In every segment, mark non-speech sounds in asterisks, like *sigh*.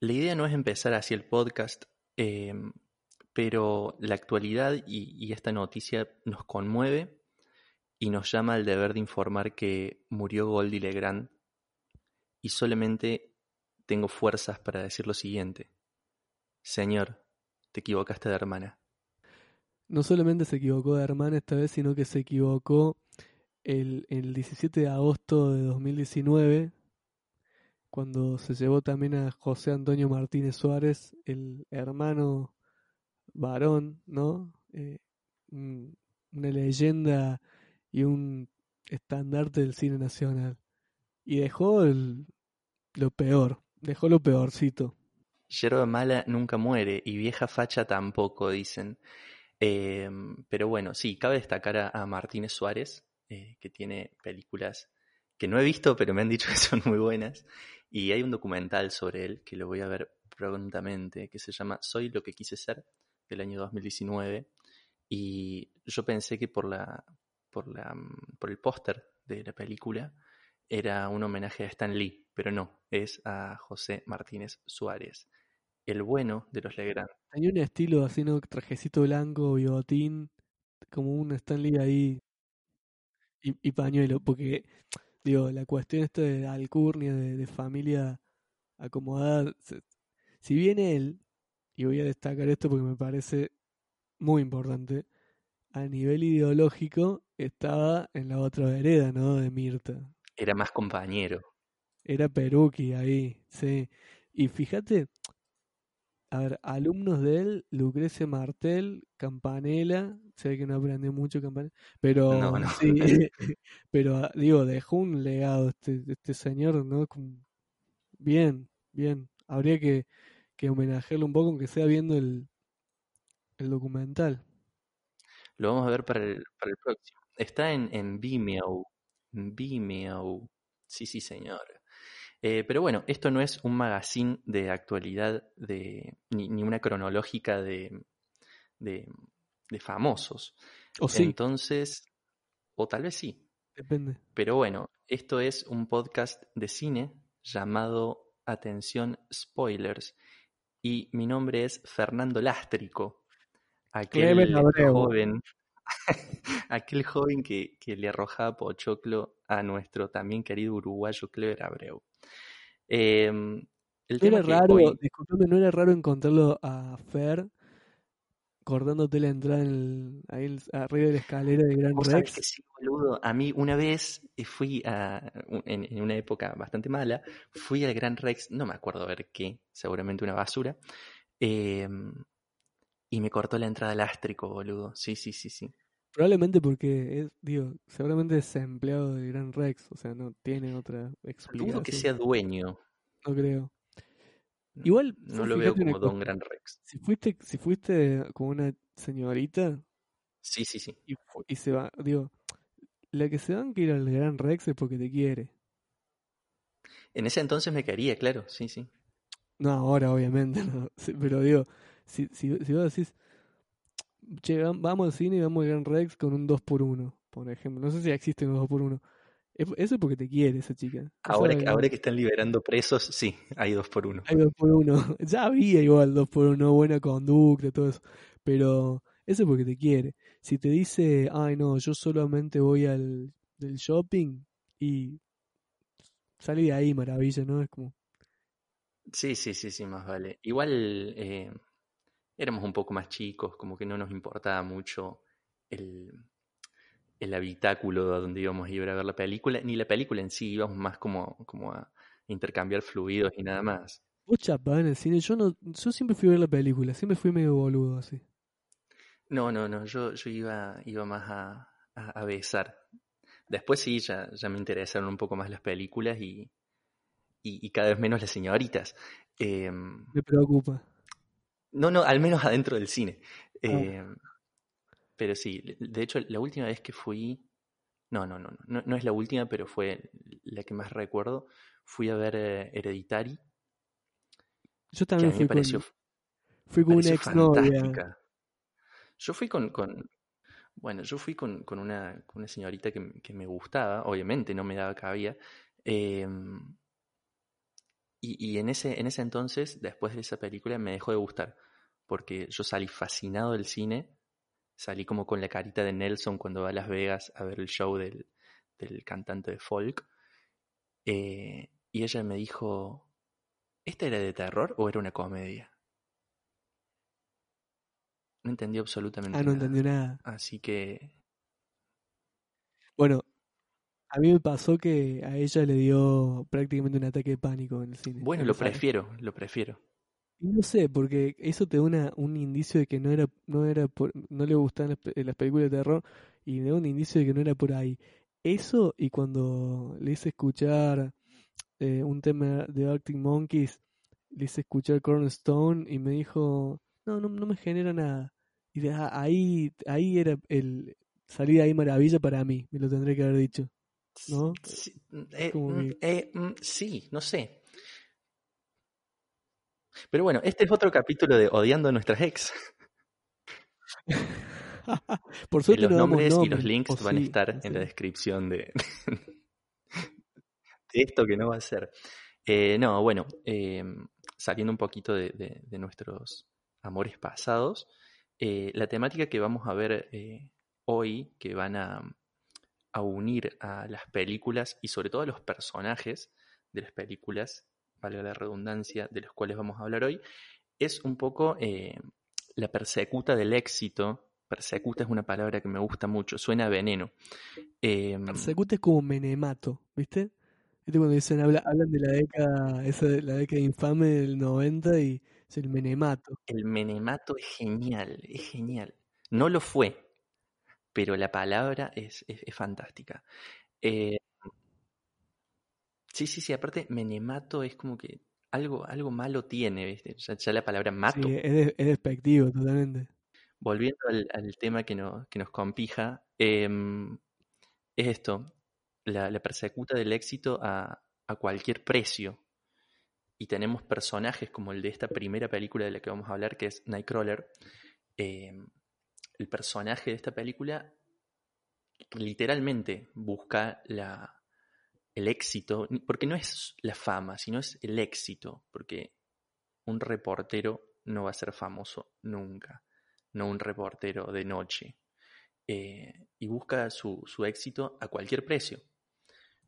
La idea no es empezar así el podcast, eh, pero la actualidad y, y esta noticia nos conmueve y nos llama al deber de informar que murió Goldie Legrand y solamente tengo fuerzas para decir lo siguiente. Señor, te equivocaste de hermana. No solamente se equivocó de hermana esta vez, sino que se equivocó el, el 17 de agosto de 2019, cuando se llevó también a José Antonio Martínez Suárez, el hermano varón, ¿no? Eh, un- una leyenda y un estandarte del cine nacional. Y dejó el- lo peor, dejó lo peorcito. Yerba mala nunca muere y vieja facha tampoco, dicen. Eh, pero bueno, sí, cabe destacar a, a Martínez Suárez, eh, que tiene películas que no he visto, pero me han dicho *laughs* que son muy buenas. Y hay un documental sobre él que lo voy a ver prontamente, que se llama Soy lo que quise ser, del año 2019. Y yo pensé que por la, por la, mm, por el póster de la película era un homenaje a Stan Lee, pero no, es a José Martínez Suárez, el bueno de los Legrand. Tenía un estilo así, ¿no? Trajecito blanco, bigotín, como un Stanley ahí y, y pañuelo, porque, digo, la cuestión esta de alcurnia, de, de familia acomodada, se- si bien él, y voy a destacar esto porque me parece muy importante, a nivel ideológico estaba en la otra vereda, ¿no? De Mirta. Era más compañero. Era Peruqui ahí, sí. Y fíjate, a ver, alumnos de él, Lucrecia Martel, Campanella, sé que no aprendió mucho Campanella, pero No, no. sí, *laughs* pero ah, digo, dejó un legado este, este señor, ¿no? Bien, bien. Habría que, que homenajearlo un poco, aunque sea viendo el, el documental. Lo vamos a ver para el, para el próximo. Está en, en Vimeo. Vimeo. Sí, sí, señor. Eh, pero bueno, esto no es un magazine de actualidad de, ni, ni una cronológica de, de, de famosos. O sí, Entonces, o tal vez sí. depende. Pero bueno, esto es un podcast de cine llamado Atención Spoilers. Y mi nombre es Fernando Lástrico, aquel joven, *laughs* aquel joven que, que le arrojaba pochoclo a nuestro también querido uruguayo Clever Abreu. Eh, el No era raro, hoy- disculpame, no era raro encontrarlo a Fer cortándote la entrada en el- ahí el- arriba de la escalera de Gran Rex. que sí, boludo. A mí una vez eh, fui a, en, en una época bastante mala, fui al Gran Rex, no me acuerdo a ver qué, seguramente una basura, eh, y me cortó la entrada elástrico, boludo. Sí, sí, sí, sí. Probablemente porque es, digo, seguramente es empleado de Gran Rex, o sea, no tiene otra Dudo que explicación. sea dueño. No creo. Igual, No lo veo como Don cosa, Gran Rex. Si fuiste, si fuiste con una señorita Sí, sí, sí. y, se va, digo, la que se van que ir al Gran Rex es porque te quiere. En ese entonces me quería, claro, sí, sí. No, ahora obviamente *laughs* no. Pero digo, si, si, si vos decís, che, vam- vamos al cine y vamos al Gran Rex con un 2x1, por ejemplo. No sé si existe un 2x1. Es- Eso es porque te quiere esa chica. Ahora, que- ahora que están liberando presos, sí, hay dos por uno. Hay 2x1. *laughs* Ya había igual 2x1, buena conducta, todo eso. Pero eso es porque te quiere. Si te dice, ay no, yo solamente voy al del shopping y salí de ahí, maravilla, ¿no? Es como, Sí, sí, sí, sí, más vale. Igual eh, éramos un poco más chicos, como que no nos importaba mucho el, el habitáculo donde íbamos a ir a ver la película, ni la película en sí, íbamos más como, como a intercambiar fluidos y nada más. vos chapás en el cine. Yo no, yo siempre fui a ver la película, siempre fui medio boludo así. No, no, no, yo, yo iba, iba más a, a, a besar. Después sí, ya, ya me interesaron un poco más las películas y, y, y cada vez menos las señoritas. Em, Me preocupa. No, no, al menos adentro del cine. Ah. Em, pero sí, de hecho, la última vez que fui. No, no, no, no, no es la última, pero fue la que más recuerdo. Fui a ver eh, Hereditary, Yo que a también mí me fui con, pareció, fui con una exnovia. fantástica. Yo fui con, con- bueno, yo fui con, con una, con una señorita que, que me gustaba, obviamente no me daba cabida. em, y, y en ese, en ese entonces, después de esa película, me dejó de gustar, porque yo salí fascinado del cine, salí como con la carita de Nelson cuando va a Las Vegas a ver el show del, del cantante de folk, eh, y ella me dijo, ¿esta era de terror o era una comedia? No entendí absolutamente Ah, no nada. entendió nada. Así que Bueno, a mí me pasó que a ella le dio prácticamente un ataque de pánico en el cine. Bueno, en lo prefiero, lo prefiero. No sé, porque eso te da una, un indicio de que no era, no era por- no le gustaban las, pe- las películas de terror y me da un indicio de que no era por ahí. Eso y cuando le hice escuchar eh, un tema de Arctic Monkeys, le hice escuchar Cornerstone y me dijo, no, no, no me genera nada. Y de, ah, ahí, ahí era el, salí de ahí maravilla para mí, me lo tendré que haber dicho, ¿no? Sí, eh, mm, que- eh, mm, sí, no sé. Pero bueno, este es otro capítulo de Odiando a nuestras ex. *laughs* Por suerte los nombres y los links van a estar en la descripción de, *laughs* de esto que no va a ser. Eh, no, bueno, eh, saliendo un poquito de, de- de nuestros amores pasados, eh, la temática que vamos a ver eh, hoy, que van a, a unir a las películas y sobre todo a los personajes de las películas, valga la redundancia, de los cuales vamos a hablar hoy, es un poco eh, la persecuta del éxito. Persecuta es una palabra que me gusta mucho, suena a veneno. Eh, Persecuta es como menemato, ¿viste? ¿Viste cuando dicen, habla, hablan de la década, esa la década infame del 90 y es el menemato? el menemato es genial, es genial. No lo fue, pero la palabra es, es- es fantástica. Eh, sí, sí, sí, aparte, menemato es como que algo, algo malo tiene, ¿viste? Ya, ya la palabra mato. Sí, es, es despectivo totalmente. Volviendo al, al tema que, no- que nos compija, em, es esto, la, la persecuta del éxito a, a cualquier precio. Y tenemos personajes como el de esta primera película de la que vamos a hablar, que es Nightcrawler. Em, el personaje de esta película literalmente busca la, el éxito, porque no es la fama, sino es el éxito, porque un reportero no va a ser famoso nunca, no un reportero de noche, eh, y busca su, su éxito a cualquier precio.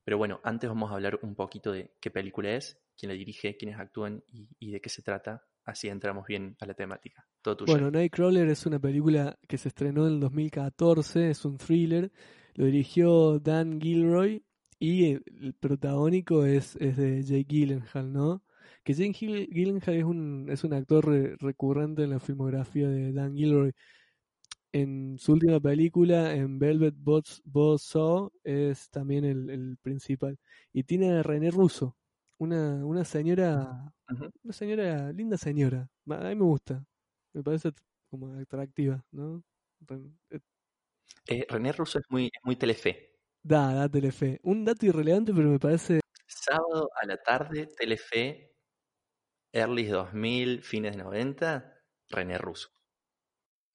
Pero bueno, antes vamos a hablar un poquito de qué película es, quién la dirige, quiénes actúan y, de qué se trata, así entramos bien a la temática. Bueno, Nightcrawler es una película que se estrenó en el 2014, es un thriller, lo dirigió Dan Gilroy y el, protagónico es, es de Jake Gyllenhaal, ¿no? Que Jake Gyllenhaal es un, es un actor re- recurrente en la filmografía de Dan Gilroy. En su última película, en Velvet Buzz- Buzzsaw, es también el, el principal. Y tiene a René Russo, una, una señora, una señora, linda señora. A mí me gusta, me parece como atractiva, ¿no? Eh, Eh, René Russo es muy, es muy telefe. Da, da Telefe. Un dato irrelevante, pero me parece Sábado a la tarde, Telefe, early 2000, fines de 90, René Russo.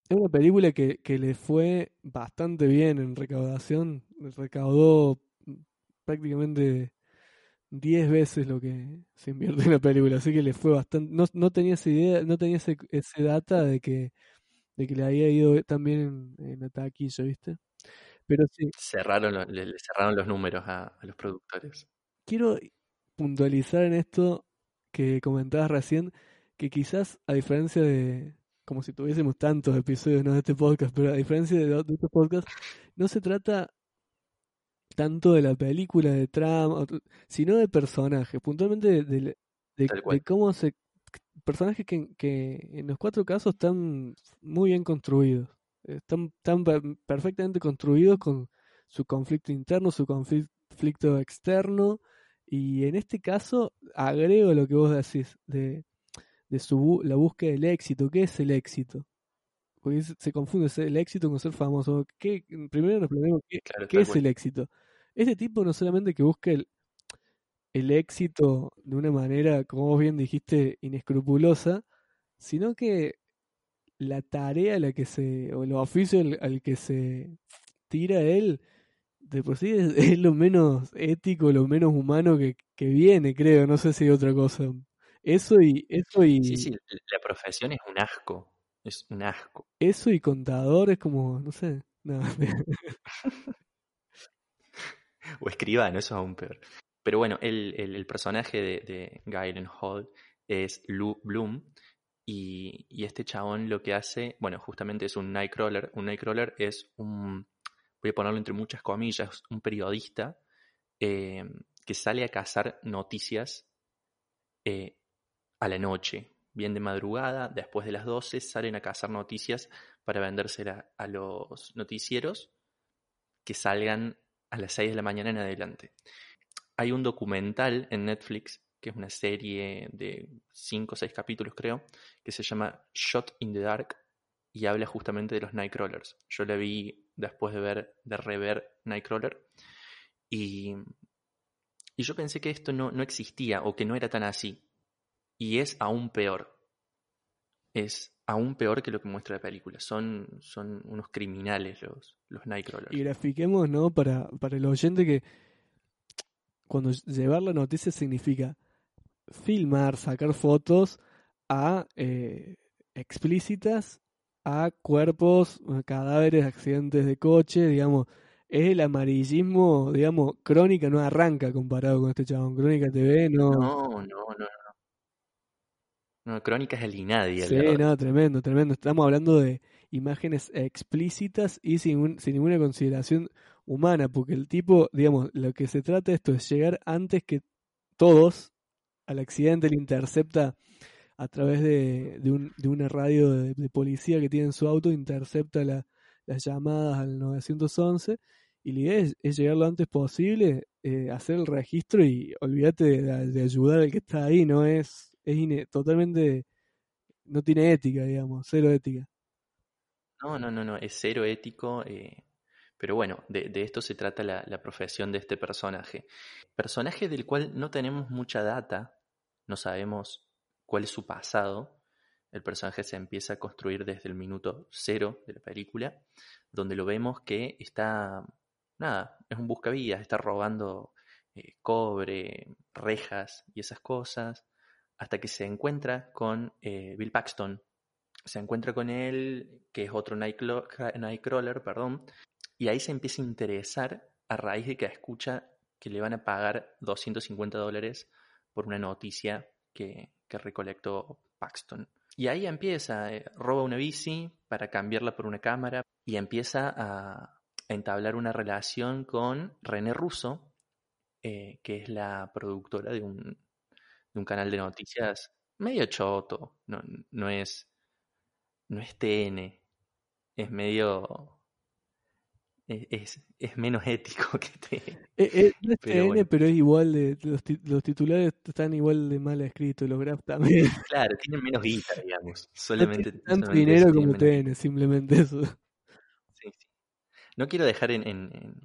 Es una película que, que le fue bastante bien en recaudación. Recaudó prácticamente 10 veces lo que se invierte en la película, así que le fue bastante. No, no tenía esa idea, no tenía ese, ese data de que, de que le había ido también en, en la taquilla, ¿viste? Pero sí, Cerraron, lo- le, le cerraron los números a, a los productores. quiero puntualizar en esto que comentabas recién, que quizás a diferencia de, como si tuviésemos tantos episodios ¿no? de este podcast, pero a diferencia de, de otros podcasts, no se trata tanto de la película, de trama, sino de personajes, puntualmente de, de- de- Tal de cual. cómo se... Personajes que, que en los cuatro casos están muy bien construidos, están, per- perfectamente construidos con su conflicto interno, su conflicto externo, Y en este caso, agrego lo que vos decís de, de su, la búsqueda del éxito. ¿Qué es el éxito? Porque se confunde el éxito con ser famoso. ¿Qué, primero nos preguntamos qué, ¿qué es el éxito. Este tipo no solamente que busca el, el éxito de una manera, como vos bien dijiste, inescrupulosa, sino que la tarea a la que se, o el oficio al, que se tira él, de por sí *laughs* es, lo menos ético, lo menos humano que, que, viene, creo, no sé si hay otra cosa. Eso y, eso y. Sí, sí, la profesión es un asco. Es un asco. Eso y contador es como, no sé. No. *laughs* o escribano, eso es aún peor. Pero bueno, el, el, personaje de, de Hall es Lou Bloom, y, este chabón lo que hace, bueno, justamente es un Nightcrawler. Un Nightcrawler es un, voy a ponerlo entre muchas comillas, un periodista eh, que sale a cazar noticias eh, a la noche, bien de madrugada, después de las 12, salen a cazar noticias para vendérselas a los noticieros que salgan a las 6 de la mañana en adelante. Hay un documental en Netflix que es una serie de 5 o 6 capítulos creo, que se llama Shot in the Dark y habla justamente de los Nightcrawlers. Yo la vi después de ver, de rever Nightcrawler y, y yo pensé que esto no, no existía o que no era tan así. Y es aún peor. Es aún peor que lo que muestra la película. Son, son unos criminales los, los Nightcrawlers. Y grafiquemos, ¿no? Para, para el oyente que cuando llevar la noticia significa filmar, sacar fotos a eh, explícitas a cuerpos, cadáveres, accidentes de coche, digamos, es el amarillismo, digamos, Crónica no arranca comparado con este chabón, Crónica TV no... No, no, no, no. Crónica es el INADI. Sí, no, tremendo, tremendo. Estamos hablando de imágenes explícitas y sin, sin ninguna consideración humana, porque el tipo, digamos, lo que se trata de esto es llegar antes que todos al accidente, le intercepta a través de, de, un, de una radio de, policía que tiene en su auto, intercepta las llamadas al 911 y la idea es, llegar lo antes posible, eh, hacer el registro y olvídate de, ayudar al que está ahí, no es, es totalmente, no tiene ética, digamos, cero ética. No, no, no, no, es cero ético. Eh, pero bueno, de, esto se trata la, profesión de este personaje. Personaje del cual no tenemos mucha data, no sabemos cuál es su pasado. El personaje se empieza a construir desde el minuto cero de la película, donde lo vemos que está, nada, es un buscavidas, está robando eh, cobre, rejas y esas cosas, hasta que se encuentra con eh, Bill Paxton. Se encuentra con él, que es otro Nightcrawler, perdón, y ahí se empieza a interesar a raíz de que escucha que le van a pagar 250 dólares por una noticia que, recolectó Paxton. Y ahí empieza, eh, roba una bici para cambiarla por una cámara y empieza a, entablar una relación con René Russo, eh, que es la productora de un, de un, canal de noticias medio choto, no, no, es, no es TN, es medio es, es, menos ético *laughs* que te... Eh, no es pero, pero es igual de... Los, los, titulares están igual de mal escritos, los graphs también. *laughs* Claro, tienen menos guita, digamos. Solamente, no tanto dinero como TN, simplemente eso. Sí, sí. No quiero dejar en, en,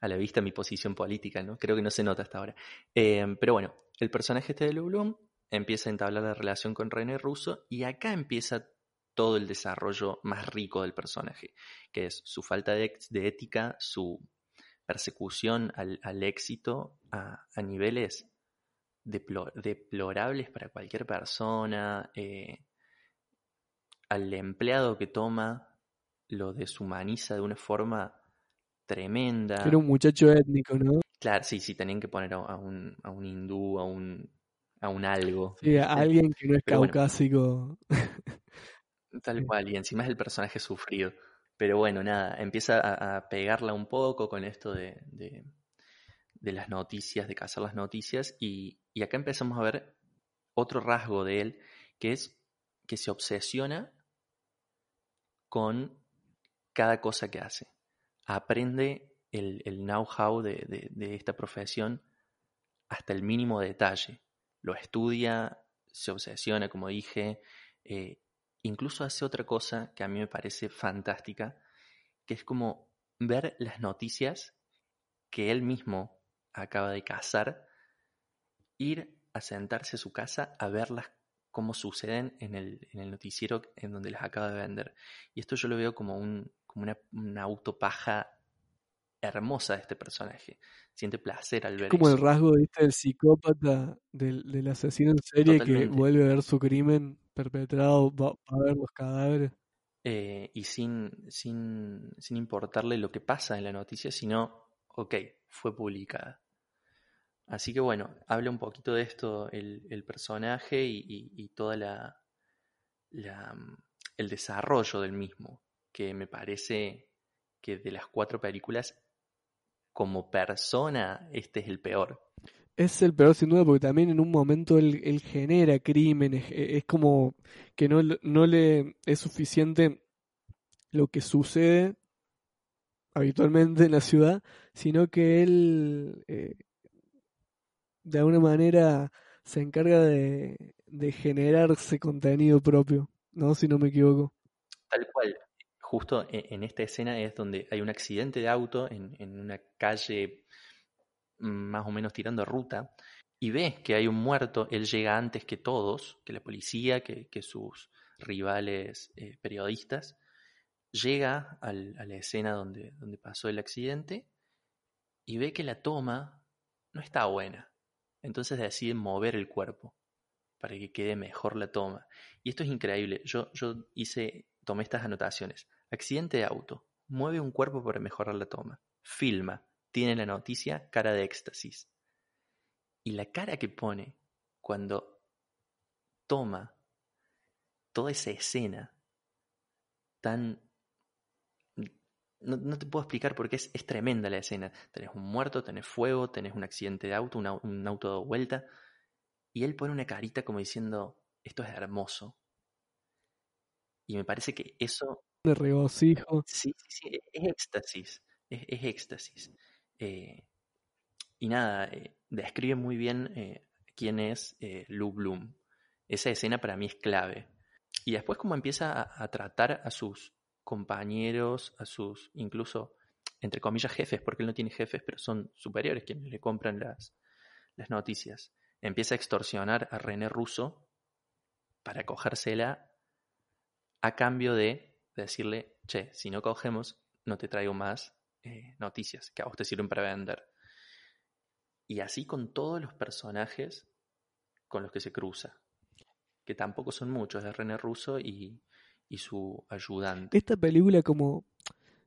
a la vista mi posición política, ¿no? Creo que no se nota hasta ahora. Eh, pero bueno, el personaje este de Lou empieza a entablar la relación con René Russo y acá empieza todo el desarrollo más rico del personaje, que es su falta de, ética, su persecución al, éxito a, niveles deplorables para cualquier persona, eh, al empleado que toma lo deshumaniza de una forma tremenda. Era un muchacho étnico, ¿no? Claro, sí, sí, tenían que poner a, un, a un hindú, a un, a un algo. Sí, a *laughs* alguien que no es caucásico. *laughs* Tal cual, y encima es el personaje sufrido. Pero bueno, nada, empieza a, pegarla un poco con esto de, de, las noticias, de cazar las noticias, y, y acá empezamos a ver otro rasgo de él, que es que se obsesiona con cada cosa que hace. Aprende el, el know-how de, de, esta profesión hasta el mínimo detalle. Lo estudia, se obsesiona, como dije, eh, incluso hace otra cosa que a mí me parece fantástica, que es como ver las noticias que él mismo acaba de cazar, ir a sentarse a su casa a verlas como suceden en el, noticiero en donde las acaba de vender. Y esto yo lo veo como, un, una, una autopaja hermosa de este personaje. Siente placer al ver Como eso. el rasgo ¿viste, del psicópata, del, del asesino en serie que vuelve a ver su crimen perpetrado, va, va a ver los cadáveres. Eh, y sin, sin, sin importarle lo que pasa en la noticia, sino, ok, fue publicada. Así que bueno, habla un poquito de esto el, el personaje y, y, y toda la, la, el desarrollo del mismo, que me parece que de las cuatro películas, como persona, este es el peor. Es el peor sin duda porque también en un momento él, él genera crímenes, e- es como que no, no le es suficiente lo que sucede habitualmente en la ciudad, sino que él eh, de alguna manera se encarga de, de generarse contenido propio, ¿no? Si no me equivoco. Tal cual. Justo e- en esta escena es donde hay un accidente de auto en, una calle mm, más o menos tirando ruta y ve que hay un muerto, él llega antes que todos, que la policía, que, sus rivales eh, periodistas, llega al- a la escena donde, donde pasó el accidente y ve que la toma no está buena. Entonces decide mover el cuerpo para que quede mejor la toma. Y esto es increíble. Yo, yo hice, tomé estas anotaciones. Accidente de auto. Mueve un cuerpo para mejorar la toma. Filma. Tiene la noticia cara de éxtasis. Y la cara que pone cuando toma toda esa escena tan... No, te puedo explicar porque es, es tremenda la escena. Tenés un muerto, tenés fuego, tenés un accidente de auto, un, au- un auto dado vuelta. Y él pone una carita como diciendo, esto es hermoso. Y me parece que eso, De regocijo. sí, sí, sí, es, es éxtasis, es, es éxtasis. Eh, y nada, eh, describe muy bien eh, quién es Lou Bloom. Esa escena para mí es clave. Y después como empieza a, a tratar a sus compañeros, a sus incluso, entre comillas, jefes, porque él no tiene jefes, pero son superiores quienes le compran las, las noticias. Empieza a extorsionar a René Russo para cogérsela a cambio de decirle, che, si no cogemos, no te traigo más eh, noticias que a vos te sirven para vender. Y así con todos los personajes con los que se cruza, que tampoco son muchos, es René Russo y, y su ayudante. Esta película como,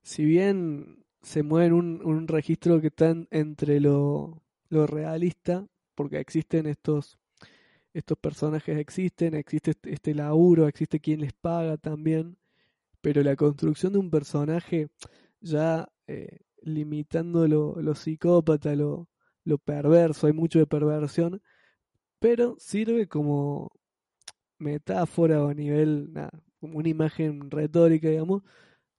si bien se mueve en un, un registro que está en- entre lo, lo realista, porque existen estos, estos personajes, existen, existe este, este laburo, existe quien les paga también, pero la construcción de un personaje ya eh, limitando lo, lo psicópata, lo, perverso, hay mucho de perversión, pero sirve como metáfora o a nivel, nada, como una imagen retórica, digamos,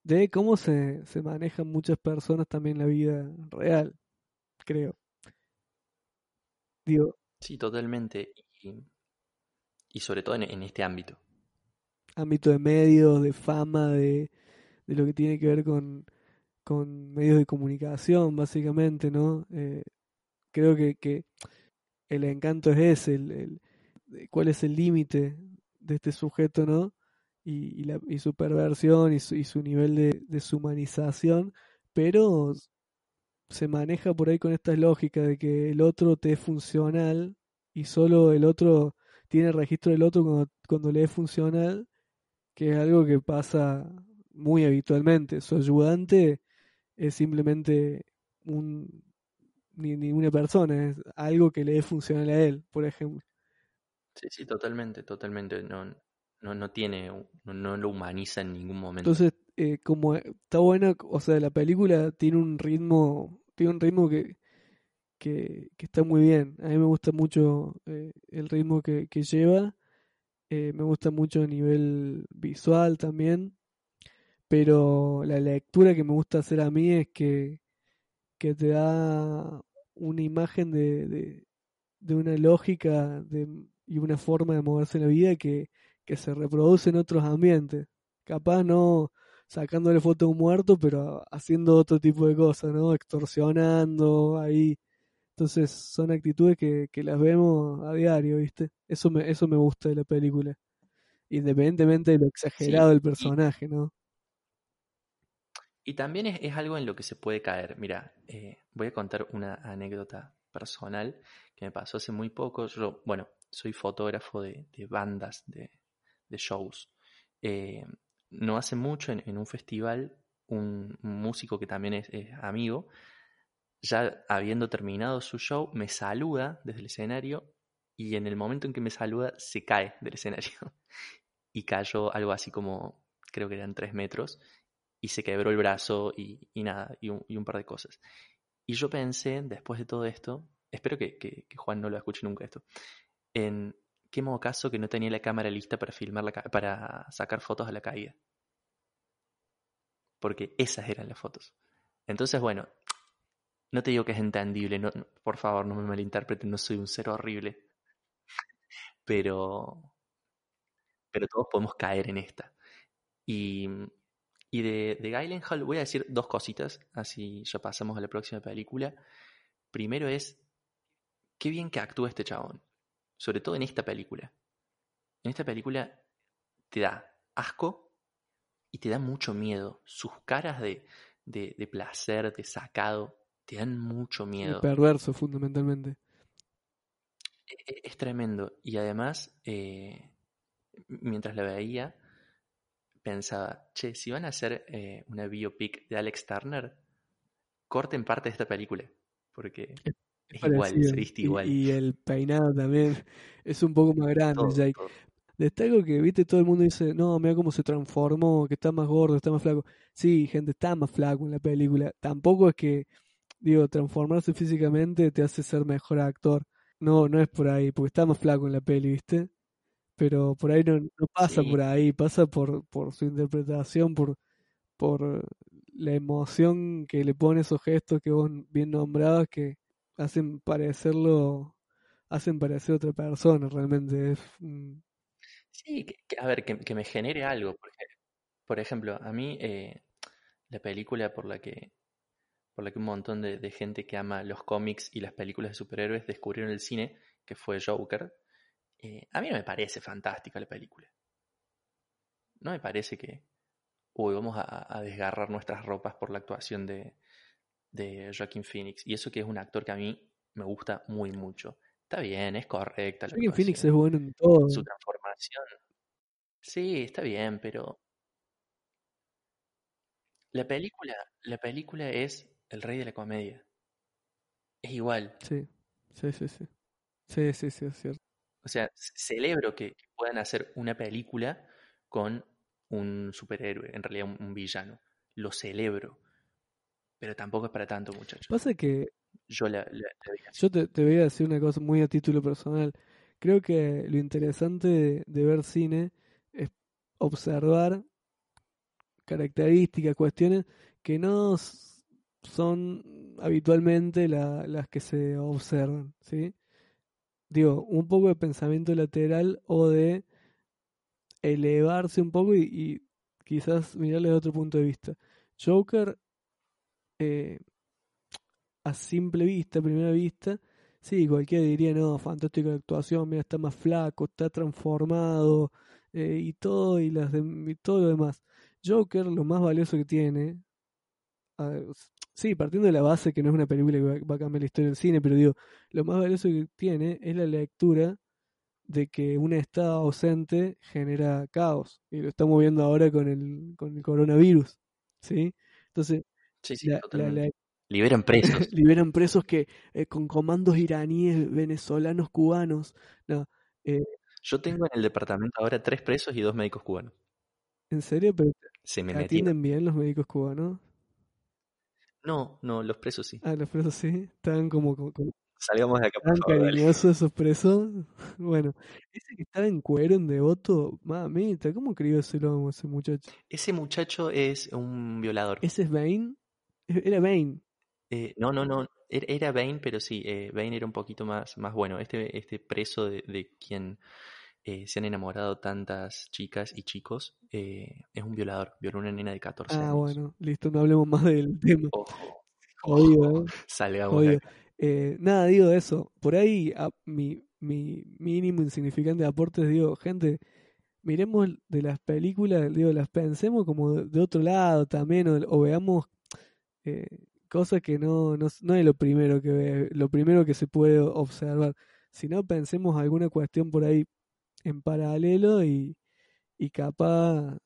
de cómo se, se manejan muchas personas también en la vida real, creo. Digo, Sí, totalmente. Y, sobre todo en este ámbito. Ámbito de medios, de fama, de, de lo que tiene que ver con, con medios de comunicación, básicamente, ¿no? Eh, creo que, que el encanto es ese, el, el- cuál es el límite de este sujeto, ¿no? Y, y, la, y su perversión y su, y su nivel de deshumanización, pero se maneja por ahí con esta lógica de que el otro te es funcional y solo el otro tiene registro del otro cuando, cuando le es funcional, que es algo que pasa muy habitualmente. Su ayudante es simplemente un ni, ni una persona, es algo que le es funcional a él, por ejemplo. Sí, sí, totalmente, totalmente. No, no, no tiene, no, no lo humaniza en ningún momento. Entonces, eh, como está buena, o sea, la película tiene un ritmo, tiene un ritmo que, que, que está muy bien. A mí me gusta mucho eh, el ritmo que, que lleva, eh, me gusta mucho a nivel visual también, pero la lectura que me gusta hacer a mí es que, que te da una imagen de, de, de una lógica de, y una forma de moverse en la vida que, que se reproduce en otros ambientes. Capaz no sacándole foto a un muerto, pero haciendo otro tipo de cosas, ¿no? Extorsionando ahí. Entonces son actitudes que, que las vemos a diario, ¿viste? Eso me, eso me gusta de la película. Independientemente de lo exagerado del personaje, ¿no? Y también es, es, algo en lo que se puede caer. Mira, eh, voy a contar una anécdota personal que me pasó hace muy poco. Yo, bueno, soy fotógrafo de, de bandas, de, de shows. Eh, no hace mucho en, en un festival, un, un, músico que también es, es, amigo, ya habiendo terminado su show, me saluda desde el escenario y en el momento en que me saluda se cae del escenario. *laughs* y cayó algo así como, creo que eran tres metros, y se quebró el brazo y, y nada, y un, par de cosas. Y yo pensé, después de todo esto, espero que, que, Juan no lo escuche nunca esto, en qué modo caso que no tenía la cámara lista para filmar la, para sacar fotos a la caída. Porque esas eran las fotos. Entonces, bueno, no te digo que es entendible, por favor, no me malinterpreten, no soy un ser horrible. Pero, pero todos podemos caer en esta. Y, y de, de Gyllenhaal voy a decir dos cositas, así ya pasamos a la próxima película. Primero es, qué bien que actúa este chabón, sobre todo en esta película. En esta película te da asco y te da mucho miedo. Sus caras de, de, de placer, de sacado, te dan mucho miedo. Y perverso, fundamentalmente. Es, es tremendo. Y además, eh, mientras la veía, pensaba, che, si van a hacer eh, una biopic de Alex Turner, corten parte de esta película. Porque es, es igual, se viste igual. Y, y, el peinado también *laughs* es un poco más grande, todo, Jake. Todo. Destaco que, viste, todo el mundo dice, no, mira cómo se transformó, que está más gordo, está más flaco. Sí, gente, está más flaco en la película. Tampoco es que digo, transformarse físicamente te hace ser mejor actor. No, no es por ahí, porque está más flaco en la peli, ¿viste? Pero por ahí no, no pasa sí. por ahí, pasa por, por su interpretación, por, por la emoción que le pone esos gestos que vos bien nombrabas que hacen parecerlo, hacen parecer otra persona realmente. Es, mm. Sí, que, que, a ver, que, que, me genere algo. Porque, por ejemplo, a mí eh, la película por la que por la que un montón de, de, gente que ama los cómics y las películas de superhéroes descubrieron el cine, que fue Joker, eh, a mí no me parece fantástica la película. No me parece que, uy, vamos a, a desgarrar nuestras ropas por la actuación de, de Joaquin Phoenix. Y eso que es un actor que a mí me gusta muy mucho. Está bien, es correcta. Joaquin Phoenix es bueno en todo. Su transformación. Sí, está bien, pero la película, la película es el rey de la comedia. Es igual. Sí, sí, sí, sí. Sí, sí, sí, es cierto. O sea, celebro que, que puedan hacer una película con un superhéroe, en realidad un, un, villano. Lo celebro. Pero tampoco es para tanto, muchachos. Pasa que. Yo, la, la, la yo te, te, voy a decir una cosa muy a título personal. Creo que lo interesante de, de ver cine es observar características, cuestiones que no son habitualmente la, las que se observan, ¿sí? Digo, un poco de pensamiento lateral o de elevarse un poco y, quizás mirarle de otro punto de vista. Joker, eh, a simple vista, a primera vista, sí, cualquiera diría, no, fantástica actuación, mira, está más flaco, está transformado eh, y todo y, las de, y todo lo demás. Joker, lo más valioso que tiene, sí, partiendo de la base que no es una película que va a cambiar la historia del cine, pero digo, lo más valioso que tiene es la lectura de que un estado ausente genera caos. Y lo estamos viendo ahora con el, con el coronavirus. ¿Sí? Entonces, sí, sí, la, la, la, liberan presos. *laughs* liberan presos que eh, con comandos iraníes, venezolanos, cubanos. No, eh, Yo tengo en el departamento ahora tres presos y dos médicos cubanos. ¿En serio? ¿Pero Se me atienden metieron. bien los médicos cubanos? No, no, los presos sí. Ah, los presos sí. Estaban como. como, como... Salgamos de acá, por favor. cariñosos esos presos. *laughs* Bueno, ese que estaba en cuero, en devoto. Mamita, ¿cómo crió ese lomo ese muchacho? Ese muchacho es un violador. ¿Ese es Bane? Era Bane. Eh, no, no, no. Era, era Bane, pero sí, eh, Bane era un poquito más, más bueno. Este, este preso de, de quien eh, se han enamorado tantas chicas y chicos eh, es un violador. Violó una nena de 14 Ah, años. bueno, listo, no hablemos más del tema. Ojo, ojo, ¿eh? salgamos. Eh, nada, digo eso. Por ahí a- mi, mi mínimo insignificante aporte es, digo, gente, miremos de las películas, digo, las pensemos como de, de otro lado también, o, o veamos eh, cosas que no, no, no es lo primero que ve, lo primero que se puede observar, sino pensemos alguna cuestión por ahí en paralelo y, y capaz,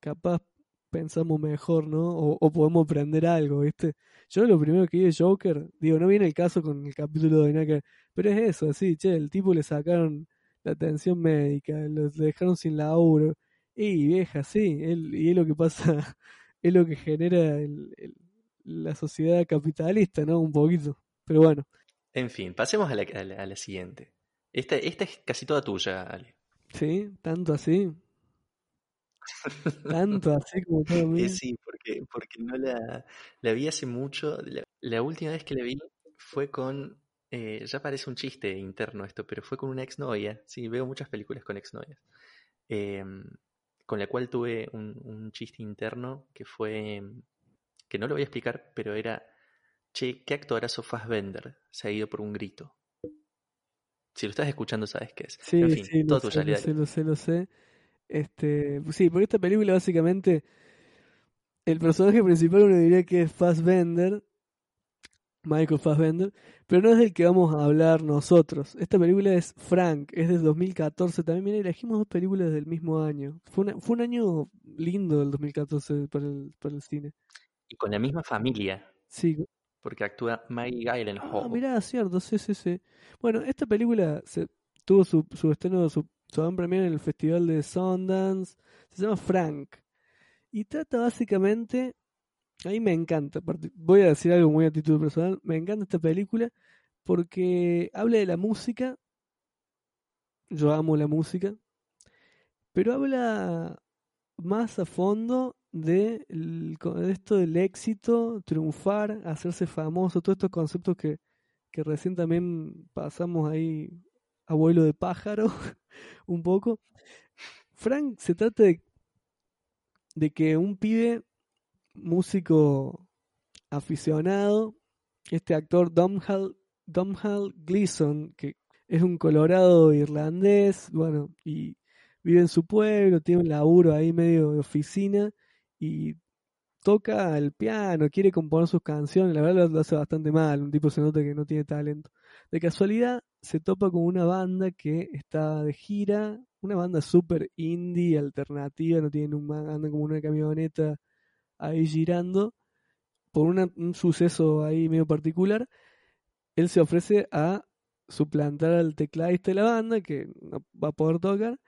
capaz pensamos mejor, ¿no? O, podemos aprender algo, ¿viste? Yo lo primero que vi de Joker, digo, no viene el caso con el capítulo de Naka, pero es eso, así, che, el tipo le sacaron la atención médica, lo dejaron sin laburo, y vieja, sí, él, y es lo que pasa, *laughs* es lo que genera el- la sociedad capitalista, ¿no? Un poquito, pero bueno, En fin, pasemos a la, a la- a la siguiente. Esta, esta es casi toda tuya, Ale. ¿Sí? Tanto así, tanto así como todo Eh, *laughs* mío. sí, porque, porque no la, la vi hace mucho. La, la última vez que la vi fue con, eh, ya parece un chiste interno esto, pero fue con una exnovia. Sí, veo muchas películas con exnovias. Em, con la cual tuve un, un chiste interno que fue, que no lo voy a explicar, pero era, che, ¿qué actorazo Fassbender se ha ido por un grito? Si lo estás escuchando sabes qué es. Sí, En fin, sí, lo todo sé, lo sé, lo sé, lo sé. Este, sí, porque esta película básicamente el personaje principal uno diría que es Fassbender, Michael Fassbender, pero no es del que vamos a hablar nosotros. Esta película es Frank, es del 2014 también. Mira, elegimos dos películas del mismo año. Fue, una- fue un año lindo el 2014 para el, para el cine. Y con la misma familia, Sí, porque actúa Maggie Ah, Gyllenhaal. mirá, cierto, sí, sí, sí. Bueno, esta película se, tuvo su, estreno, su, su gran premiere en el Festival de Sundance. Se llama Frank. Y trata básicamente. A mí me encanta. Voy a decir algo muy a título personal. Me encanta esta película porque habla de la música. Yo amo la música. Pero habla más a fondo de, esto del éxito, triunfar, hacerse famoso, todos estos conceptos que, que recién también pasamos ahí, abuelo de pájaro, *laughs* un poco. Frank se trata de, de que un pibe músico aficionado, este actor Domhnall, Domhnall Gleeson, que es un colorado irlandés, bueno, y vive en su pueblo, tiene un laburo ahí medio de oficina y toca el piano, quiere componer sus canciones, la verdad lo hace bastante mal, un tipo se nota que no tiene talento. De casualidad se topa con una banda que está de gira, una banda súper indie, alternativa, no tienen un andan como una camioneta ahí girando, por un suceso ahí medio particular, él se ofrece a suplantar al tecladista de la banda, que no va a poder tocar,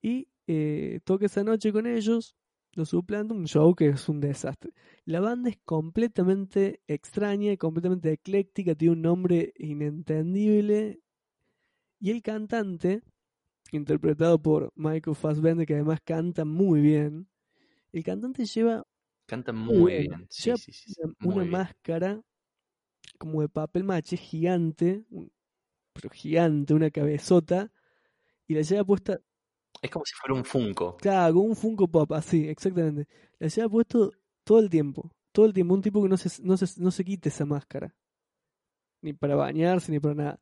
y eh, toca esa noche con ellos, lo suplanta, un show que es un desastre. La banda es completamente extraña, completamente ecléctica, tiene un nombre inentendible, y el cantante, interpretado por Michael Fassbender, que además canta muy bien, el cantante lleva Canta muy muy bien. Sí, Lleva sí, sí, una, muy una bien. máscara como de papel maché gigante, pero gigante, una cabezota, y la lleva puesta, Es como si fuera un Funko. claro, como un Funko Pop, así, exactamente. La lleva puesto todo el tiempo, todo el tiempo, un tipo que no se, no se, no se quite esa máscara, ni para bañarse, ni para nada.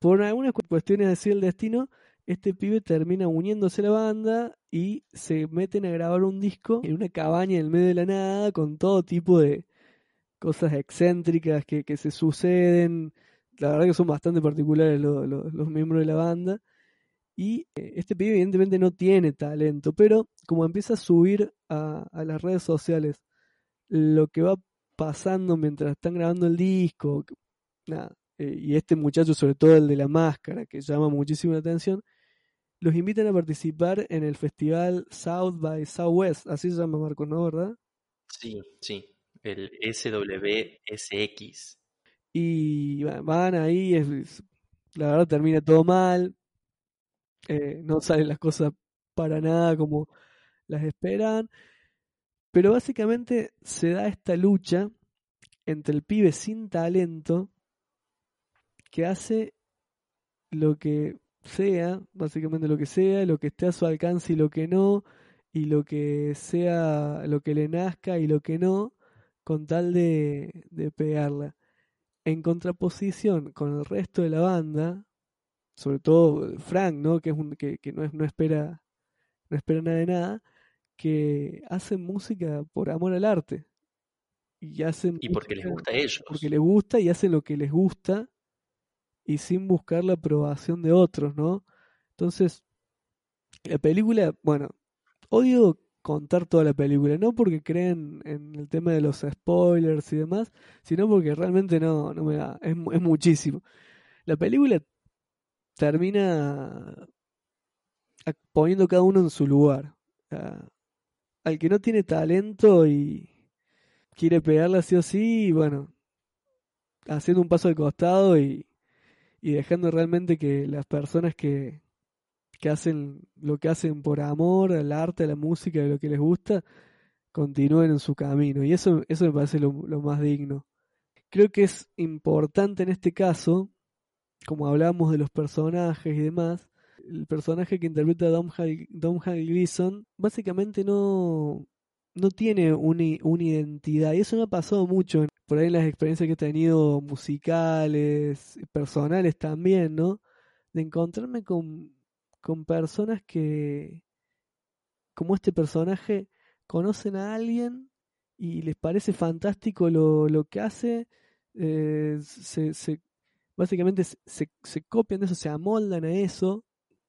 Por algunas cu- cuestiones así del destino, este pibe termina uniéndose a la banda y se meten a grabar un disco en una cabaña en el medio de la nada con todo tipo de cosas excéntricas que, que se suceden. La verdad que son bastante particulares lo- lo- los miembros de la banda. Y eh, este pibe evidentemente no tiene talento, pero como empieza a subir a, a las redes sociales lo que va pasando mientras están grabando el disco, nada, eh, y este muchacho, sobre todo el de la máscara, que llama muchísimo la atención, los invitan a participar en el festival South by Southwest, así se llama Marcos, ¿no? ¿Verdad? Sí, sí. El SWSX. Y va- van ahí, es- la verdad termina todo mal, eh, no salen las cosas para nada como las esperan, pero básicamente se da esta lucha entre el pibe sin talento que hace lo que sea, básicamente lo que sea, lo que esté a su alcance y lo que no, y lo que sea, lo que le nazca y lo que no, con tal de, de pegarla. En contraposición con el resto de la banda, sobre todo Frank, ¿no? Que es un, que, que no, es, no espera, no espera nada de nada, que hacen música por amor al arte. Y hacen Y porque les gusta a ellos. porque les gusta y hacen lo que les gusta y sin buscar la aprobación de otros, ¿no? Entonces, la película, bueno, odio contar toda la película, no porque creen en el tema de los spoilers y demás, sino porque realmente no, no me da, es muchísimo. La película termina poniendo cada uno en su lugar. Ah, al que no tiene talento y quiere pegarla sí o sí, bueno, haciendo un paso al costado y, y dejando realmente que las personas que, que hacen lo que hacen por amor al arte, a la música, a lo que les gusta, continúen en su camino. Y eso, eso me parece lo más digno. Creo que es importante en este caso, como hablábamos de los personajes y demás, el personaje que interpreta Dom Hal, Dom básicamente no, no tiene una, una identidad. Y eso me ha pasado mucho por ahí en las experiencias que he tenido musicales, personales también, ¿no? De encontrarme con, con personas que, como este personaje, conocen a alguien y les parece fantástico lo, lo que hace, eh, se- básicamente se, se- copian de eso, se amoldan a eso,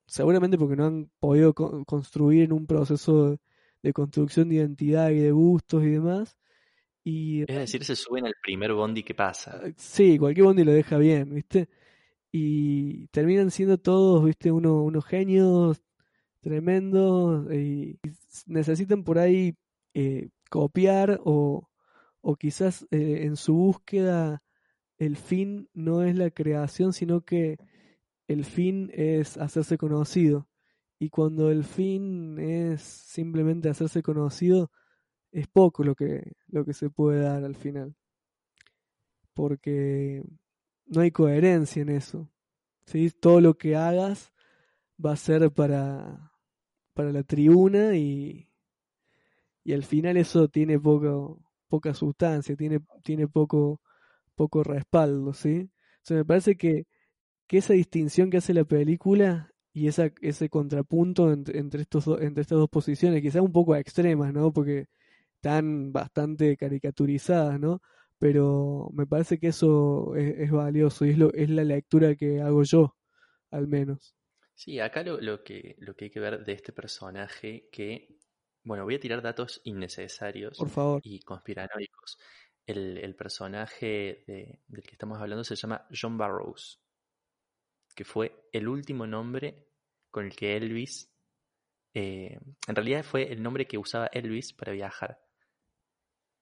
seguramente porque no han podido co- construir en un proceso de, de construcción de identidad y de gustos y demás. Y Es decir, se suben al primer bondi que pasa. Ah, Sí, cualquier bondi lo deja bien, ¿viste? Y terminan siendo todos, ¿viste? Uno, unos genios tremendos y necesitan por ahí eh, copiar o, o quizás eh, en su búsqueda el fin no es la creación, sino que el fin es hacerse conocido. Y cuando el fin es simplemente hacerse conocido, es poco lo que, lo que se puede dar al final porque no hay coherencia en eso. ¿sí? Todo lo que hagas va a ser para, para la tribuna y, y al final eso tiene poco, poca sustancia, tiene, tiene poco, poco respaldo. ¿sí? O sea, me parece que, que esa distinción que hace la película y esa, ese contrapunto entre, entre, estos do- entre estas dos posiciones, quizás un poco extremas, ¿no? Porque están bastante caricaturizadas, ¿no? pero me parece que eso es, es valioso y es, lo, es la lectura que hago yo, al menos. Sí, acá lo, lo que, lo que hay que ver de este personaje que, bueno, voy a tirar datos innecesarios Por favor. y conspiranoicos. El, el personaje de- del que estamos hablando se llama John Barrows, que fue el último nombre con el que Elvis, eh, en realidad fue el nombre que usaba Elvis para viajar.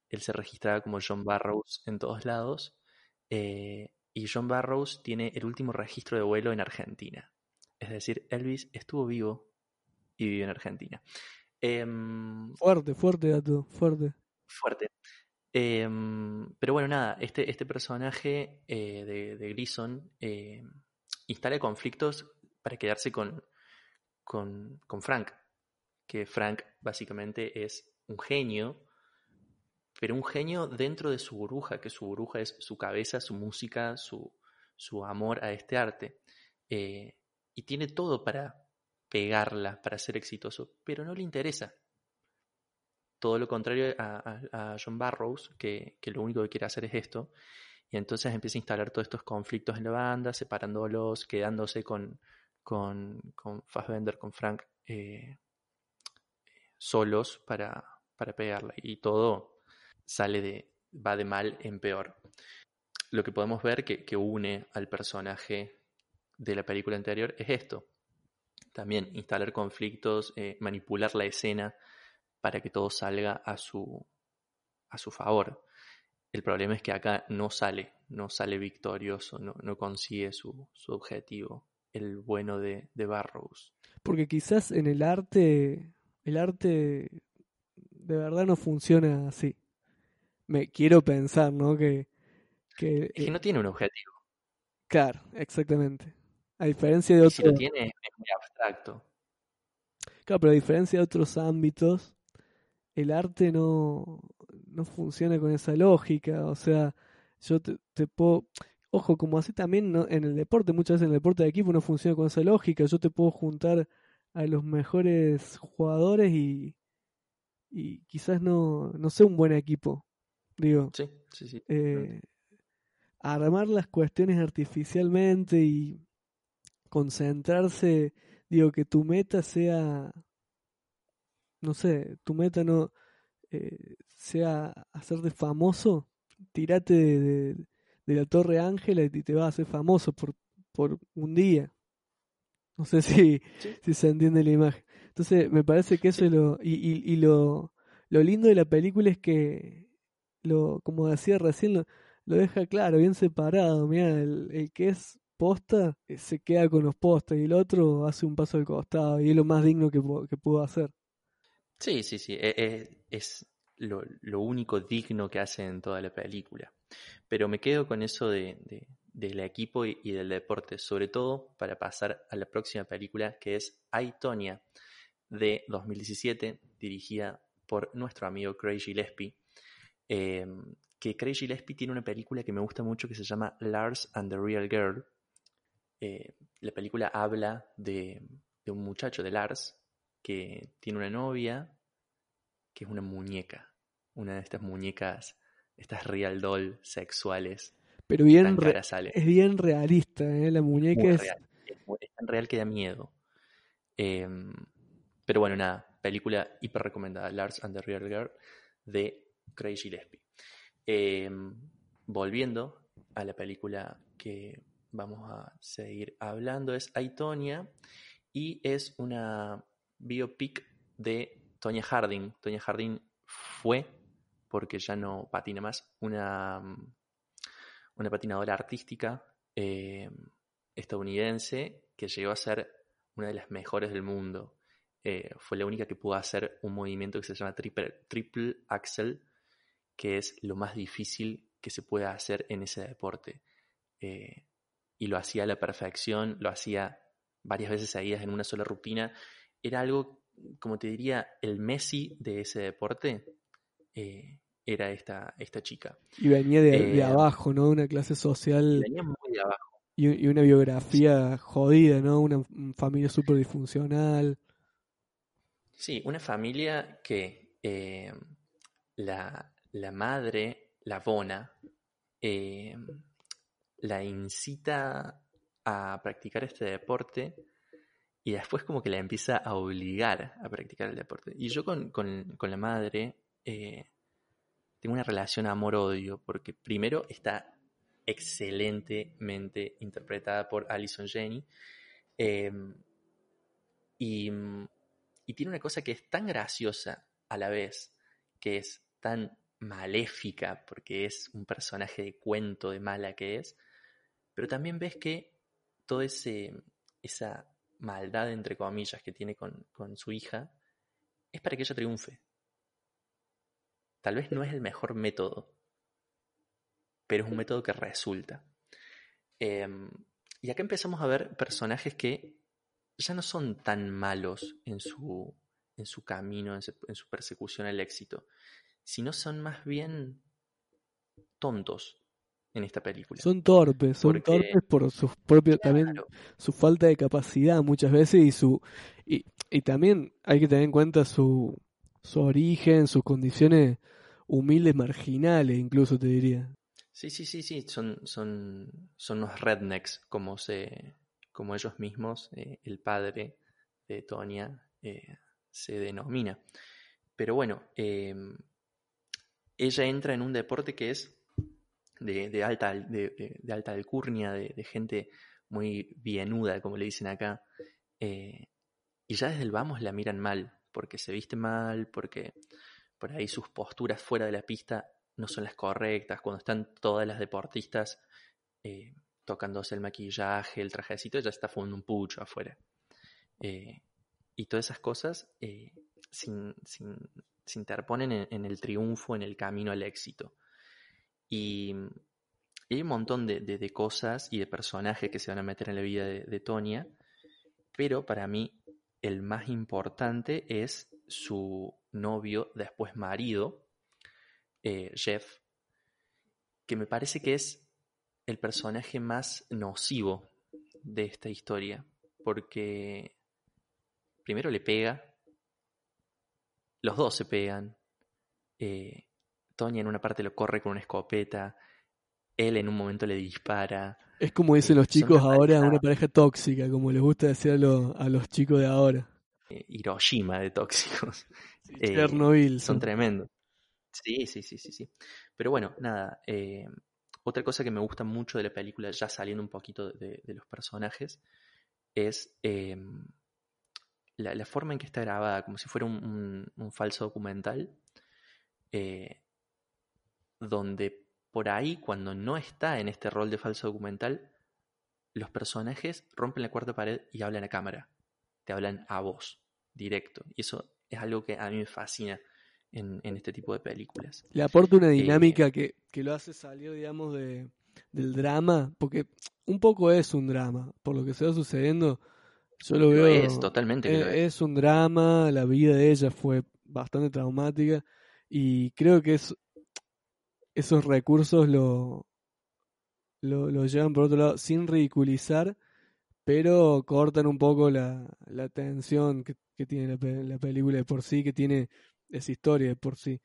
Él se registraba como John Barrows en todos lados. eh, y John Barrows tiene el último registro de vuelo en Argentina. Es decir, Elvis estuvo vivo y vivió en Argentina. Em, Fuerte, fuerte dato, fuerte. fuerte. Em, pero bueno, nada, este, este personaje eh, de, de Gleason eh, instala conflictos para quedarse con, con, con Frank. Que Frank básicamente es un genio, pero un genio dentro de su burbuja, que su burbuja es su cabeza, su música, su, su amor a este arte. Eh, y tiene todo para pegarla, para ser exitoso, pero no le interesa. Todo lo contrario a, John Barrows, que, lo único que quiere hacer es esto. Y entonces empieza a instalar todos estos conflictos en la banda, separándolos, quedándose con, con, con Fassbender, con Frank, eh, solos para, para pegarla. Y todo sale de, va de mal en peor. Lo que podemos ver que, que une al personaje de la película anterior es esto. También instalar conflictos, eh, manipular la escena para que todo salga a su, a su favor. El problema es que acá no sale, no sale victorioso, no, no consigue su, su objetivo, el bueno de, de Barrows. Porque quizás en el arte, el arte de verdad no funciona así. Me quiero pensar, ¿no? Que, que, Es que eh, no tiene un objetivo. Claro, exactamente. A diferencia de otros. si lo tiene, es muy abstracto. Claro, pero a diferencia de otros ámbitos, el arte no, no funciona con esa lógica. O sea, yo te, te puedo. Ojo, como así también ¿no? en el deporte, muchas veces en el deporte de equipo no funciona con esa lógica. Yo te puedo juntar a los mejores jugadores y, y quizás no, no sea un buen equipo. Digo, Sí, sí, sí. eh, armar las cuestiones artificialmente y concentrarse, digo, que tu meta sea, no sé, tu meta no eh, sea hacerte famoso, tirate de, de- de la Torre Ángela y te vas a hacer famoso por, por un día. No sé si, Sí. si se entiende la imagen. Entonces, me parece que eso es lo. Y, y, y lo, lo lindo de la película es que, lo, como decía recién, lo, lo deja claro, bien separado. Mira, el, el que es posta eh, se queda con los postas y el otro hace un paso al costado y es lo más digno que, que pudo hacer. Sí, sí, sí. e- e- Es, lo, único digno que hace en toda la película. Pero me quedo con eso de, de- del equipo y, del deporte, sobre todo para pasar a la próxima película que es Ay, Tonya, de 2017, dirigida por nuestro amigo Craig Gillespie. eh, que Craig Gillespie tiene una película que me gusta mucho que se llama Lars and the Real Girl. Eh, la película habla de, de un muchacho, de Lars, que tiene una novia que es una muñeca, una de estas muñecas, estas real doll sexuales, Pero bien re- es bien realista, ¿eh? La muñeca Muy es. real, es, muy- es tan real que da miedo. Em, pero bueno, nada, película hiper recomendada, Lars and the Real Girl, de Craig Gillespie. Em, volviendo a la película que vamos a seguir hablando, es Aitonia y es una biopic de Tonya Harding. Tonya Harding fue, porque ya no patina más, una, una patinadora artística eh, estadounidense que llegó a ser una de las mejores del mundo. Eh, fue la única que pudo hacer un movimiento que se llama triple, triple axel, que es lo más difícil que se pueda hacer en ese deporte. Eh, y lo hacía a la perfección, lo hacía varias veces seguidas en una sola rutina. Era algo, como te diría, el Messi de ese deporte eh, era esta, esta chica. Y venía de, de Eh, abajo, ¿no? Una clase Y social venía muy de abajo. y, y una biografía jodida, ¿no? Una familia súper disfuncional. Sí, una familia que eh, la, la madre, la Bona, la incita a practicar este deporte y después como que la empieza a obligar a practicar el deporte. Y yo con, con- con la madre eh, tengo una relación amor-odio porque primero está excelentemente interpretada por Alison Janney eh, y, y tiene una cosa que es tan graciosa a la vez, que es tan maléfica, porque es un personaje de cuento de mala que es, pero también ves que toda esa maldad, entre comillas, que tiene con, con su hija, es para que ella triunfe. Tal vez no es el mejor método, pero es un método que resulta. Eh, y acá empezamos a ver personajes que ya no son tan malos en su, en su camino, en su, en su persecución al éxito, sino son más bien tontos en esta película. Son torpes, son Porque- torpes por sus propios, también su falta de capacidad muchas veces y su y, y también hay que tener en cuenta su, su origen, sus condiciones humildes marginales, incluso te diría. Sí, sí, sí, sí, son, son, son los rednecks, como, se, como ellos mismos, eh, el padre de Tonya, eh, se denomina. Pero bueno, eh, ella entra en un deporte que es de, de alta, al- de, alta alcurnia, de, gente muy bienuda, como le dicen acá, eh, y ya desde el vamos la miran mal, porque se viste mal, porque por ahí sus posturas fuera de la pista no son las correctas, cuando están todas las deportistas eh, tocándose el maquillaje, el trajecito, ella está fumando un pucho afuera. Eh, y todas esas cosas sin- sin- se interponen en, en el triunfo, en el camino al éxito. Y, hay un montón de, cosas y de personajes que se van a meter en la vida de, Tonya, pero para mí el más importante es su novio, después marido, eh, Jeff, que me parece que es el personaje más nocivo de esta historia, porque primero le pega, los dos se pegan, eh, Tonya en una parte lo corre con una escopeta, él en un momento le dispara. Es como dicen los chicos ahora, una pareja tóxica, como les gusta decir a, los chicos de ahora. Eh, Hiroshima de tóxicos. *laughs* Eh, Chernobyl. Son tremendos. Sí, sí, sí, sí, sí. Pero bueno, nada. Eh, otra cosa que me gusta mucho de la película, ya saliendo un poquito de, los personajes, es em, la, forma en que está grabada, como si fuera un, un falso documental, donde por ahí, cuando no está en este rol de falso documental, los personajes rompen la cuarta pared y hablan a cámara. Te hablan a voz, directo. Y eso es algo que a mí me fascina en, este tipo de películas. Le aporta una eh, dinámica que, lo hace salir, digamos, de, del drama, porque un poco es un drama, por lo que se va sucediendo. Yo lo, veo. Es totalmente. Eh, es un drama, la vida de ella fue bastante traumática y creo que es esos recursos lo, lo, llevan por otro lado sin ridiculizar, pero cortan un poco la, la tensión que, tiene la, película de por sí, que tiene esa historia de por sí.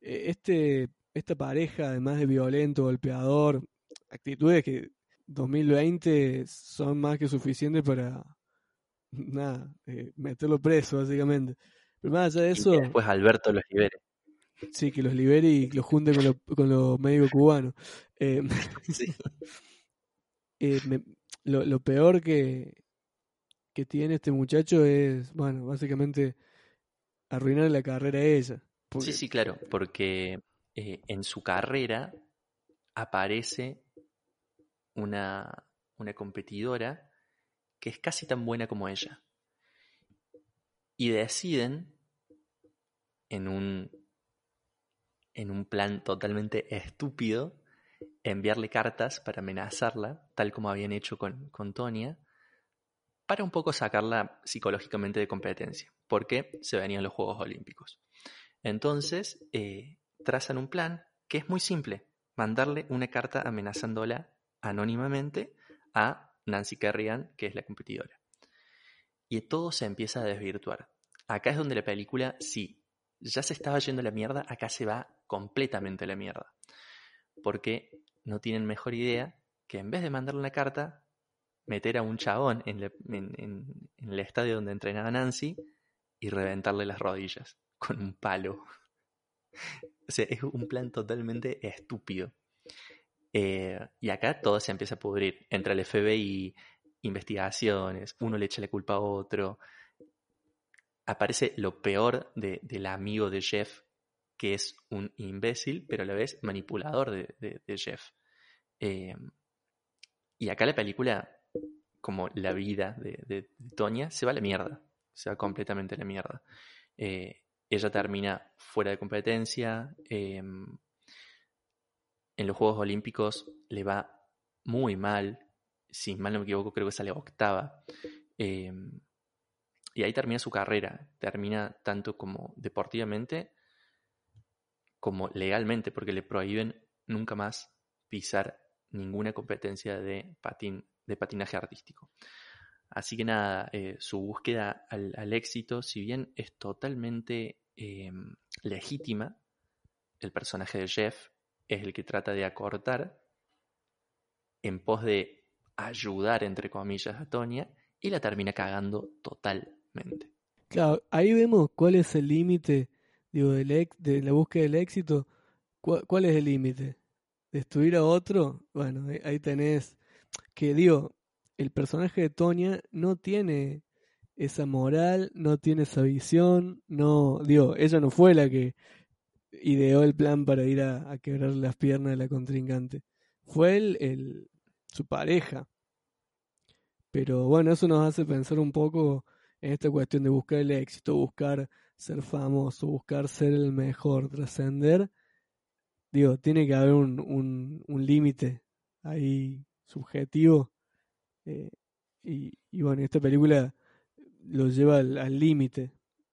E, este, esta pareja, además de violento, golpeador, actitudes que 2020 son más que suficientes para nada, eh, meterlo preso, básicamente. Pero más allá de eso. después Alberto los libere. Sí, que los libere y los junte con, con los médicos cubanos. Eh, *laughs* eh, lo, peor que, que tiene este muchacho es, bueno, básicamente arruinar la carrera a ella. Sí, sí, claro, porque eh, en su carrera aparece una, una competidora que es casi tan buena como ella. Y deciden, en un en un plan totalmente estúpido, enviarle cartas para amenazarla, tal como habían hecho con, con Tonia, para un poco sacarla psicológicamente de competencia, porque se venían los Juegos Olímpicos. Entonces, eh, trazan un plan que es muy simple, mandarle una carta amenazándola anónimamente a Nancy Kerrigan, que es la competidora. Y todo se empieza a desvirtuar. Acá es donde la película, sí, ya se estaba yendo la mierda, acá se va completamente la mierda. Porque no tienen mejor idea que en vez de mandarle una carta, meter a un chabón en, el estadio donde entrenaba Nancy y reventarle las rodillas con un palo. *laughs* o sea, es un plan totalmente estúpido. Eh, y acá todo se empieza a pudrir. Entra el FBI, investigaciones, uno le echa la culpa a otro, aparece lo peor del amigo de Jeff, que es un imbécil, pero a la vez manipulador de, Jeff. Eh, y acá la película, como la vida de, de, Tonya, se va a la mierda. Se va completamente a la mierda. Eh, ella termina fuera de competencia. Em, en los Juegos Olímpicos le va muy mal. Si mal no me equivoco, creo que sale octava. Em, y ahí termina su carrera, termina tanto como deportivamente como legalmente, porque le prohíben nunca más pisar ninguna competencia de, patín, de patinaje artístico. Así que nada, eh, su búsqueda al, éxito, si bien es totalmente em, legítima, el personaje de Jeff es el que trata de acortar en pos de ayudar, entre comillas, a Tonya y la termina cagando total Claro, ahí vemos cuál es el límite, digo, de la búsqueda del éxito. ¿Cuál, es el límite? ¿Destruir a otro? Bueno, ahí, tenés que, digo, el personaje de Tonya no tiene esa moral, no tiene esa visión, no, digo, ella no fue la que ideó el plan para ir a, quebrar las piernas de la contrincante. Fue él, el, su pareja. Pero bueno, eso nos hace pensar un poco en esta cuestión de buscar el éxito, buscar ser famoso, buscar ser el mejor, trascender, digo, tiene que haber un, un, límite ahí subjetivo. Eh, y, y, bueno, esta película lo lleva al límite.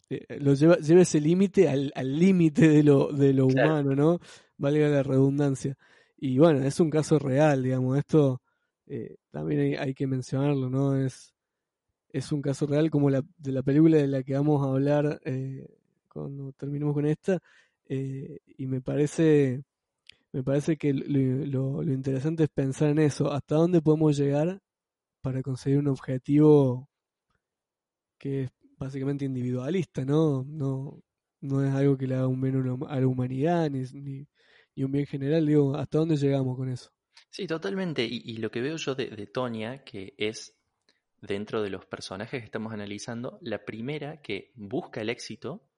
Eh, lo lleva, lleva ese límite al límite de lo, de lo humano, ¿no? Valga la redundancia. Y bueno, es un caso real, digamos. Esto eh, también hay, que mencionarlo, ¿no? Es, es un caso real como la, de la película de la que vamos a hablar eh, cuando terminemos con esta. y me parece me parece que lo, lo, interesante es pensar en eso, hasta dónde podemos llegar para conseguir un objetivo que es básicamente individualista, ¿no? No, no es algo que le haga un bien a la humanidad ni, ni, un bien general, digo, ¿hasta dónde llegamos con eso? Sí, totalmente. Y, lo que veo yo de, de Tonia, que es dentro de los personajes que estamos analizando, la primera que busca el éxito,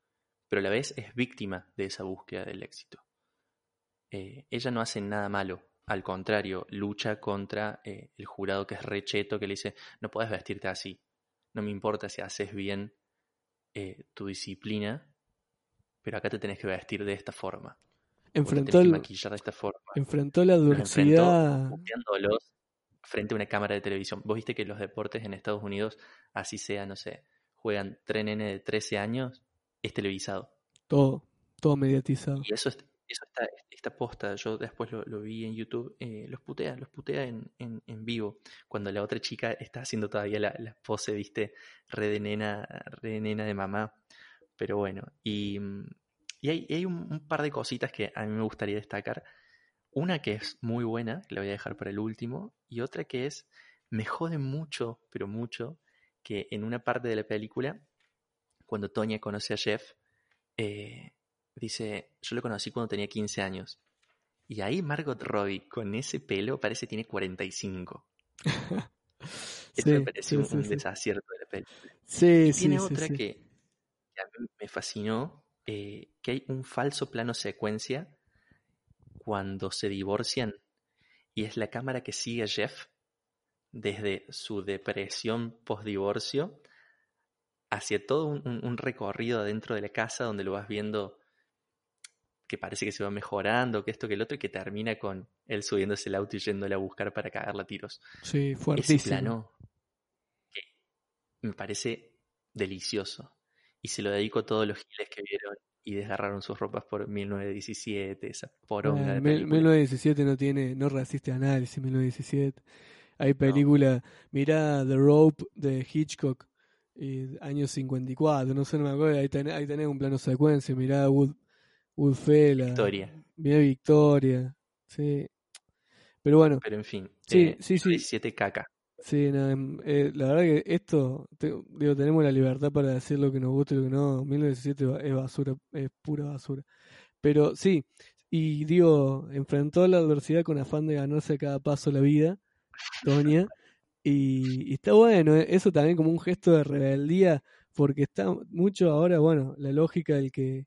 pero a la vez es víctima de esa búsqueda del éxito. Eh, ella no hace nada malo, al contrario, lucha contra eh, el jurado que es recheto, que le dice, no puedes vestirte así, no me importa si haces bien eh, tu disciplina, pero acá te tenés que vestir de esta forma. Enfrentó, el, maquillar de esta forma. enfrentó la adversidad. Frente a una cámara de televisión. Vos viste que los deportes en Estados Unidos, así sea, no sé, juegan tres nenes de 13 años, es televisado. Todo, todo mediatizado. Y eso es, eso está, esta posta, yo después lo, vi en YouTube, eh, los putea, los putea en, en, vivo, cuando la otra chica está haciendo todavía la, la pose, viste, re de nena, re de nena de mamá. Pero bueno, y, y hay, hay un, par de cositas que a mí me gustaría destacar. Una que es muy buena, que la voy a dejar para el último, y otra que es, me jode mucho, pero mucho, que en una parte de la película, cuando Tonya conoce a Jeff, eh, Dice, yo lo conocí cuando tenía 15 años. Y ahí Margot Robbie, con ese pelo, parece que tiene 45. *laughs* Esto me parece un, desacierto de la película. Sí, y tiene otra que, a mí me fascinó, eh, que hay un falso plano secuencia cuando se divorcian y es la cámara que sigue a Jeff desde su depresión post-divorcio hacia todo un, un, recorrido dentro de la casa donde lo vas viendo que parece que se va mejorando, que esto, que el otro, y que termina con él subiéndose el auto y yéndole a buscar para cagarla a tiros. Sí, fuertísimo. Ese plano que me parece delicioso. Y se lo dedico a todos los giles que vieron y desgarraron sus ropas por 1917, esa poronga de 1917 no tiene, no resiste análisis, 1917. Hay película, mira The Rope de Hitchcock, y año 54, no sé, no me acuerdo, ahí tenés, ahí tenés un plano secuencia, mirá Wood, Woodfella. Victoria. Mira Victoria. Sí. Pero bueno. Pero en fin. Sí, eh, sí, sí. Siete caca. Sí, em, eh, la verdad que esto, digo, tenemos la libertad para decir lo que nos gusta y lo que no. 1917 es basura, es pura basura. Pero sí, y digo, enfrentó la adversidad con afán de ganarse a cada paso la vida, Toña. Y, y, está bueno, eh, eso también como un gesto de rebeldía, porque está mucho ahora, bueno, la lógica del que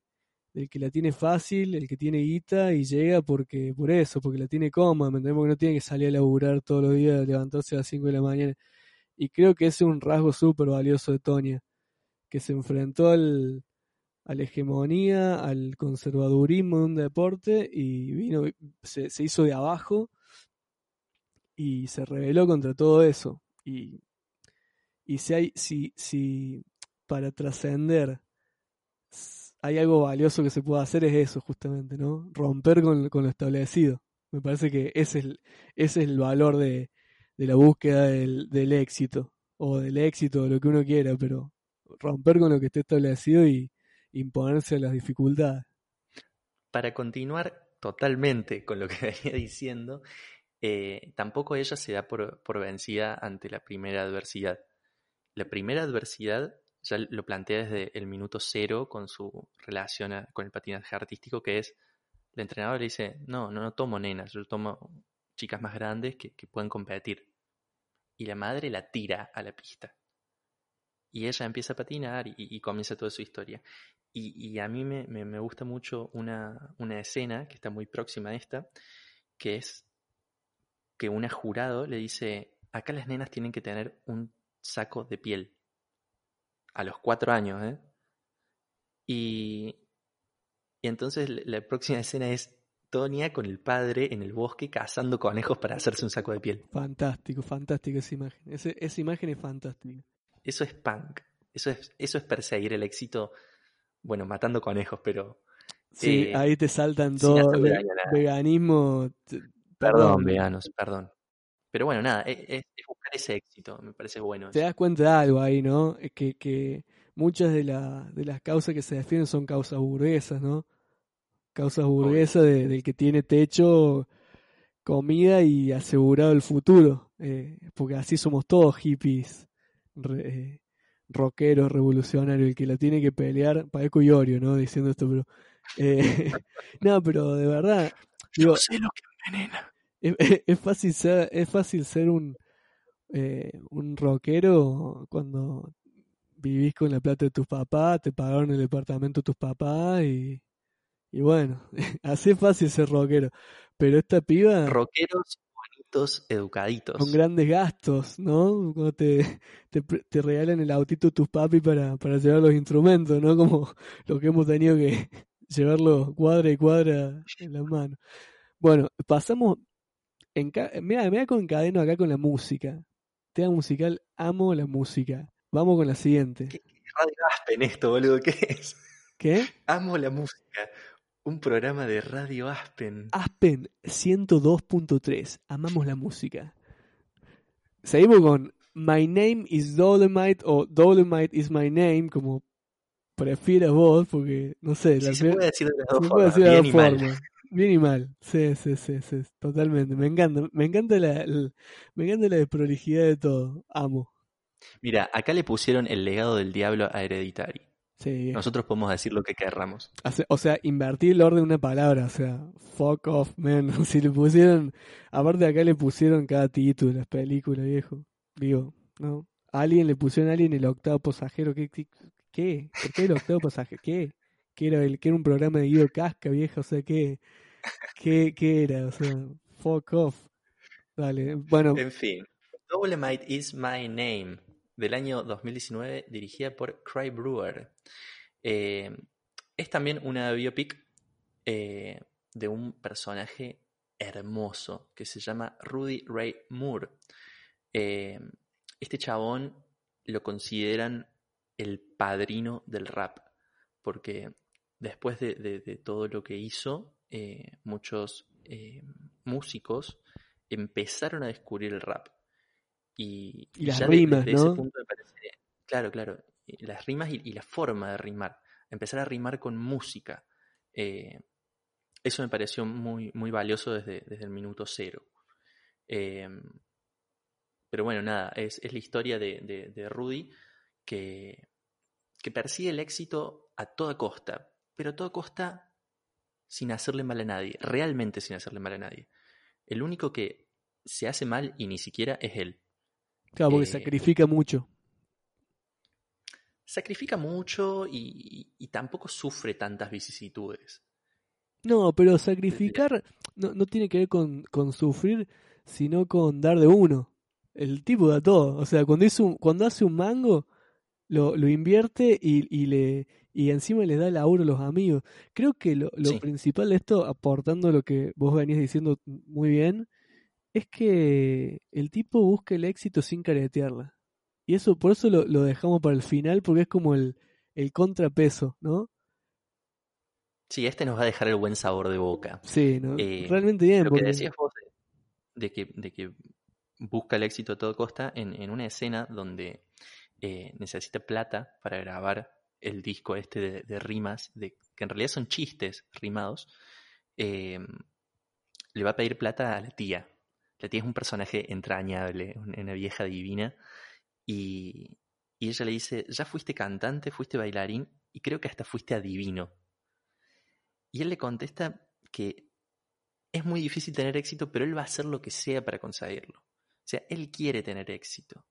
el que la tiene fácil, el que tiene guita y llega porque por eso, porque la tiene cómoda, ¿me entendemos? Que no tiene que salir a laburar todos los días, levantarse a las 5 de la mañana. Y creo que ese es un rasgo súper valioso de Tonia, que se enfrentó al, a la hegemonía, al conservadurismo de un deporte y vino, se, se hizo de abajo y se rebeló contra todo eso. Y, y si hay, si, si para trascender hay algo valioso que se puede hacer es eso justamente, ¿no? Romper con, lo establecido. Me parece que ese es el, es el valor de, la búsqueda del, éxito, o del éxito, o lo que uno quiera, pero romper con lo que esté establecido y imponerse a las dificultades. Para continuar totalmente con lo que *laughs* venía diciendo, eh, tampoco ella se da por, por vencida ante la primera adversidad. La primera adversidad ya lo plantea desde el minuto cero con su relación con el patinaje artístico, que es, el entrenador le dice, no, no, no tomo nenas, yo tomo chicas más grandes que, pueden competir. Y la madre la tira a la pista. Y ella empieza a patinar y, comienza toda su historia. Y, a mí me, me, gusta mucho una, una, escena que está muy próxima a esta, que es que una jurado le dice, acá las nenas tienen que tener un saco de piel a los cuatro años, ¿eh? Y, y entonces la próxima *laughs* escena es Tonia con el padre en el bosque cazando conejos para hacerse un saco de piel. Fantástico, fantástico esa imagen. esa imagen es fantástica. Eso es punk. Eso es, eso es perseguir el éxito, bueno, matando conejos, pero... Sí, eh, ahí te saltan todo. veganismo. Perdón, veganos, perdón. Pero bueno, nada, es, es, buscar ese éxito, me parece bueno. Te das cuenta de algo ahí, ¿no? Es que, que muchas de, la, de las causas que se defienden son causas burguesas, ¿no? Causas burguesas del que tiene techo, comida y asegurado el futuro. Eh, porque así somos todos hippies, eh, rockeros, revolucionarios. El que la tiene que pelear, parezco Iorio, ¿no? Diciendo esto, pero. Eh, *laughs* no, pero de verdad. Yo sé lo que envenena. *laughs* Es, fácil ser, es fácil ser un, un rockero cuando vivís con la plata de tus papás, te pagaron el departamento tus papás y, y bueno, *laughs* así es fácil ser rockero. Pero esta piba... Rockeros bonitos, educaditos. Con grandes gastos, ¿no? Cuando te, te, regalan el autito tus papis para, para llevar los instrumentos, ¿no? Como lo que hemos tenido que *laughs* llevarlo cuadra y cuadra en la mano. Bueno, pasamos... En, mira, mira con encadeno acá con la música. Tema musical, amo la música. Vamos con la siguiente. ¿Qué, radio Aspen esto, boludo? ¿Qué es? ¿Qué? Amo la música. Un programa de Radio Aspen. Aspen 102.3. Amamos la música. Seguimos con My Name is Dolomite o Dolomite is My Name, como prefieras vos, porque no sé. Sí, se puede decir de las dos formas. Bien, y Mal. Sí, sí, sí, sí, totalmente. Me encanta, me encanta la, me encanta la desprolijidad de todo. Amo. Mira, acá le pusieron el legado del diablo a Hereditary. Sí. Nosotros podemos decir lo que querramos. O sea, invertir el orden de una palabra, o sea, fuck off, man. *laughs* Si le pusieron, aparte de acá le pusieron cada título, las películas, viejo. Digo, ¿no? Alguien le pusieron a alguien el octavo pasajero. ¿Qué? ¿Qué? ¿Por qué el octavo pasajero? ¿Qué? ¿Qué era, el, que era un programa de Guido Casca, viejo? O sea, ¿qué? ¿Qué, qué era? O sea, fuck off. Dale, bueno. En fin, Dolemite is my name del año 2019, dirigida por Cry Brewer. Eh, es también una biopic eh, de un personaje hermoso que se llama Rudy Ray Moore. Eh, este chabón lo consideran el padrino del rap, porque después de, todo lo que hizo, muchos músicos empezaron a descubrir el rap. Y, las rimas, desde ese punto me parece, claro, claro, las rimas y, la forma de rimar, empezar a rimar con música. Eh, eso me pareció muy, muy valioso desde, desde el minuto cero. Eh, pero bueno, nada, es, es la historia de, de, Rudy que, que, persigue el éxito a toda costa, pero a toda costa sin hacerle mal a nadie, realmente sin hacerle mal a nadie. El único que se hace mal y ni siquiera es él. Claro, porque eh, sacrifica mucho. Sacrifica mucho y, tampoco sufre tantas vicisitudes. No, pero sacrificar no, no tiene que ver con, con, sufrir, sino con dar de uno. El tipo da todo. O sea, cuando, hizo cuando hace un mango, lo, lo invierte y, y, le, y encima le da laburo a los amigos. Creo que lo, lo principal de esto, aportando lo que vos venías diciendo muy bien, es que el tipo busca el éxito sin caretearla. Y eso, por eso lo, dejamos para el final, porque es como el, el contrapeso, ¿no? Sí, este nos va a dejar el buen sabor de boca. Sí, ¿no? Eh, realmente bien. Lo que decías vos de, que, de que busca el éxito a toda costa en, en una escena donde eh, necesita plata para grabar el disco este de, rimas, de, que en realidad son chistes rimados, eh, le va a pedir plata a la tía, la tía es un personaje entrañable, una vieja divina. Y, ella le dice, ya fuiste cantante, fuiste bailarín y creo que hasta fuiste adivino. Y él le contesta que es muy difícil tener éxito, pero él va a hacer lo que sea para conseguirlo. O sea, él quiere tener éxito.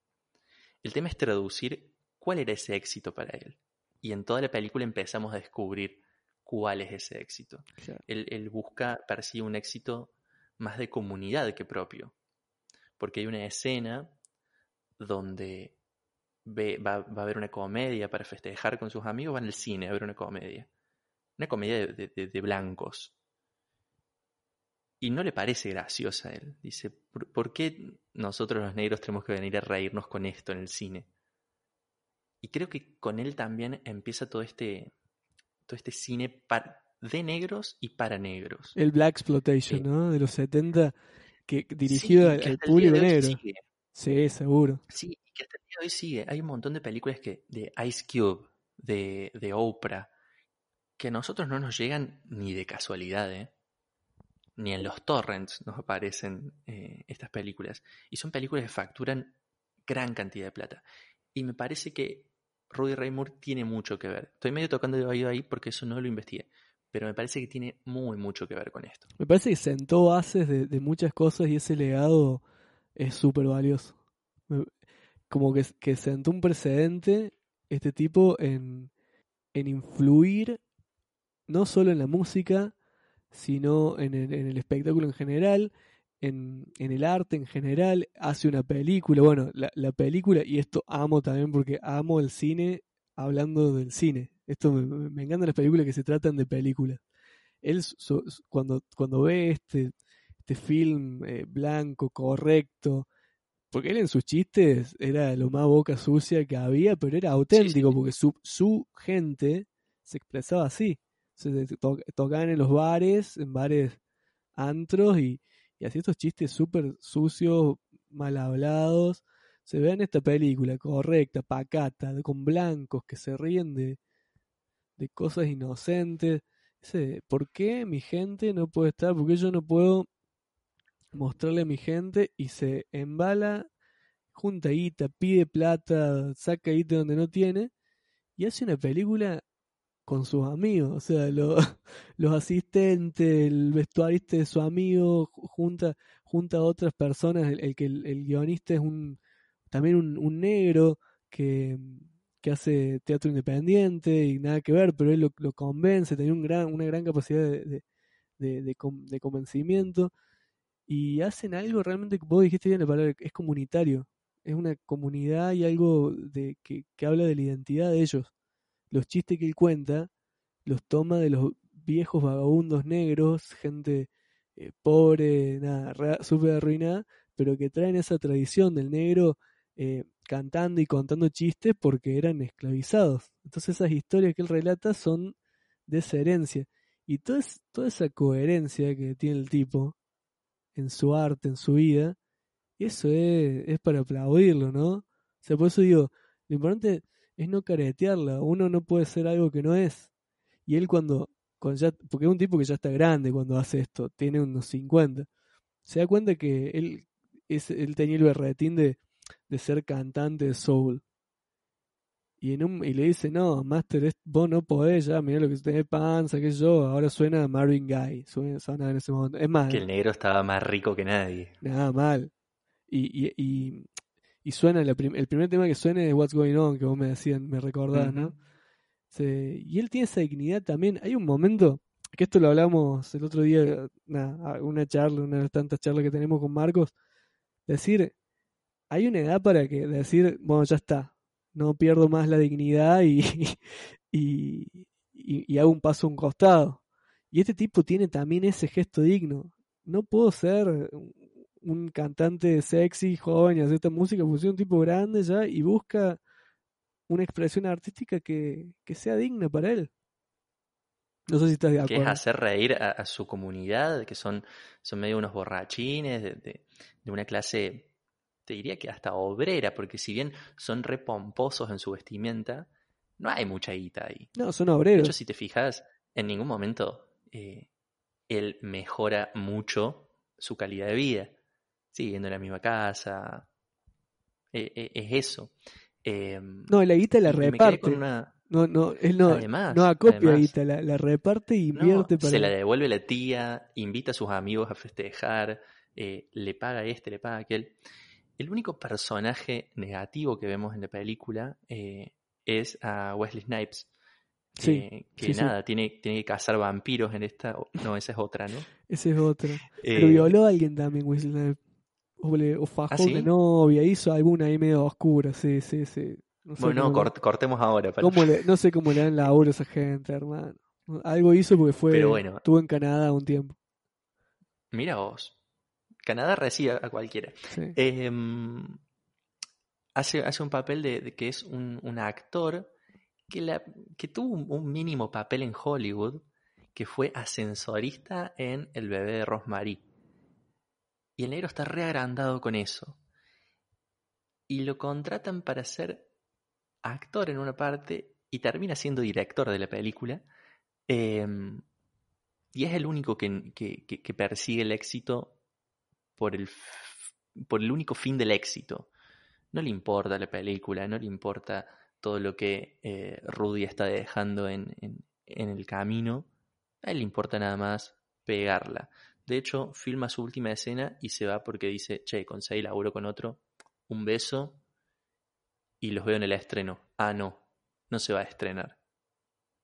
El tema es traducir cuál era ese éxito para él. Y en toda la película empezamos a descubrir cuál es ese éxito. Él, él, busca, persigue un éxito más de comunidad que propio. Porque hay una escena donde va, a haber una comedia para festejar con sus amigos, van al cine a ver una comedia. Una comedia de, blancos. y no le parece graciosa a él. Dice, ¿por, qué nosotros los negros tenemos que venir a reírnos con esto en el cine? Y creo que con él también empieza todo este, todo este cine de negros y para negros. El Black Exploitation, ¿no? De los 70, que dirigido al, público negro. Sí, seguro. Sí, y que hasta el día de hoy sigue. Hay un montón de películas que de Ice Cube, de, de Oprah, que a nosotros no nos llegan ni de casualidad, ¿eh? Ni en los torrents nos aparecen eh, estas películas. Y son películas que facturan gran cantidad de plata. Y me parece que Rudy Ray Moore tiene mucho que ver. Estoy medio tocando de oído ahí porque eso no lo investigué. Pero me parece que tiene muy mucho que ver con esto. Me parece que sentó bases de, muchas cosas y ese legado es súper valioso. Como que, sentó un precedente este tipo en, en influir no solo en la música, sino en el espectáculo en general, en, en, el arte en general, hace una película, bueno, la, la, película, y esto amo también porque amo el cine hablando del cine. Esto me, me encantan las películas que se tratan de películas. Él cuando, cuando ve este, este film eh, blanco, correcto, porque él en sus chistes era lo más boca sucia que había, pero era auténtico, porque su, su gente se expresaba así se tocaban en los bares, en bares antros y, y así estos chistes súper sucios, mal hablados. Se ve en esta película correcta, pacata, con blancos que se ríen de, de cosas inocentes. ¿Por qué mi gente no puede estar? ¿Por qué yo no puedo mostrarle a mi gente? Y se embala, junta guita, pide plata, saca guita donde no tiene y hace una película con sus amigos, o sea, *laughs* los asistentes, el vestuarista de su amigo, junta, junta a otras personas, el, que el, guionista es un también un, negro que, que, hace teatro independiente y nada que ver, pero él lo, convence, tenía un gran, una gran capacidad de, de, de, convencimiento. Y hacen algo realmente, vos dijiste bien la palabra, es comunitario, es una comunidad y algo de que, que habla de la identidad de ellos los chistes que él cuenta los toma de los viejos vagabundos negros, gente eh, pobre, nada, súper arruinada, pero que traen esa tradición del negro eh, cantando y contando chistes porque eran esclavizados. Entonces esas historias que él relata son de esa herencia. Y toda, toda esa coherencia que tiene el tipo en su arte, en su vida, eso es, es para aplaudirlo, ¿no? O sea, por eso digo, lo importante es no caretearla. Uno no puede ser algo que no es. Y él cuando, cuando ya, porque es un tipo que ya está grande cuando hace esto, tiene unos 50, se da cuenta que él, es, él tenía el berretín de, de ser cantante de soul. Y, en un, y le dice, no, Master, vos no podés ya, mirá lo que tenés panza, que yo, ahora suena Marvin Guy, suena, en ese momento. Es más. Que el negro estaba más rico que nadie. Nada mal. Y, y, y, y suena, el primer tema que suena es What's Going On, que vos me decían, me recordás, ¿no? y él tiene esa dignidad también. Hay un momento, que esto lo hablamos el otro día, una, una charla, una de las tantas charlas que tenemos con Marcos, decir, hay una edad para que decir, bueno, ya está, no pierdo más la dignidad y, *laughs* y, y, y hago un paso a un costado. Y este tipo tiene también ese gesto digno. No puedo ser un cantante sexy, joven y hace esta música, pues es un tipo grande ya y busca una expresión artística que, sea digna para él. No sé si estás de acuerdo. Que es hacer reír a, su comunidad, que son, son medio unos borrachines de, de, una clase, te diría que hasta obrera, porque si bien son repomposos en su vestimenta, no hay mucha guita ahí. No, son obreros. De hecho, si te fijas, en ningún momento eh, él mejora mucho su calidad de vida siguiendo en la misma casa. E, e, es eso. Em, no, la guita la reparte. No, no, él no, no acopia guita, la, reparte y invierte para. Se la devuelve la tía, invita a sus amigos a festejar, eh, le paga este, le paga aquel. El único personaje negativo que vemos en la película eh, es a Wesley Snipes. Sí, eh, que nada, Tiene, tiene que cazar vampiros en esta. No, esa es otra, ¿no? Esa es otra. *laughs* Pero violó a alguien también, Wesley Snipes o, fajó ¿Ah, de novia, hizo alguna ahí medio oscura, sí, sí, sí. bueno, cortemos ahora. no sé cómo le dan laburo a esa gente, hermano. Algo hizo porque fue. Estuvo en Canadá un tiempo. Mira vos. Canadá recibe a cualquiera. Em, hace, hace un papel de, que es un, actor que, la, que tuvo un, mínimo papel en Hollywood, que fue ascensorista en El bebé de Rosemary. Y el negro está reagrandado con eso. Y lo contratan para ser actor en una parte y termina siendo director de la película. Em, y es el único que, persigue el éxito por el, por el único fin del éxito. No le importa la película, no le importa todo lo que eh, Rudy está dejando en, en, el camino. A él le importa nada más pegarla. De hecho, filma su última escena y se va porque dice, che, conseguí laburo con otro, un beso y los veo en el estreno. Ah, no, no se va a estrenar.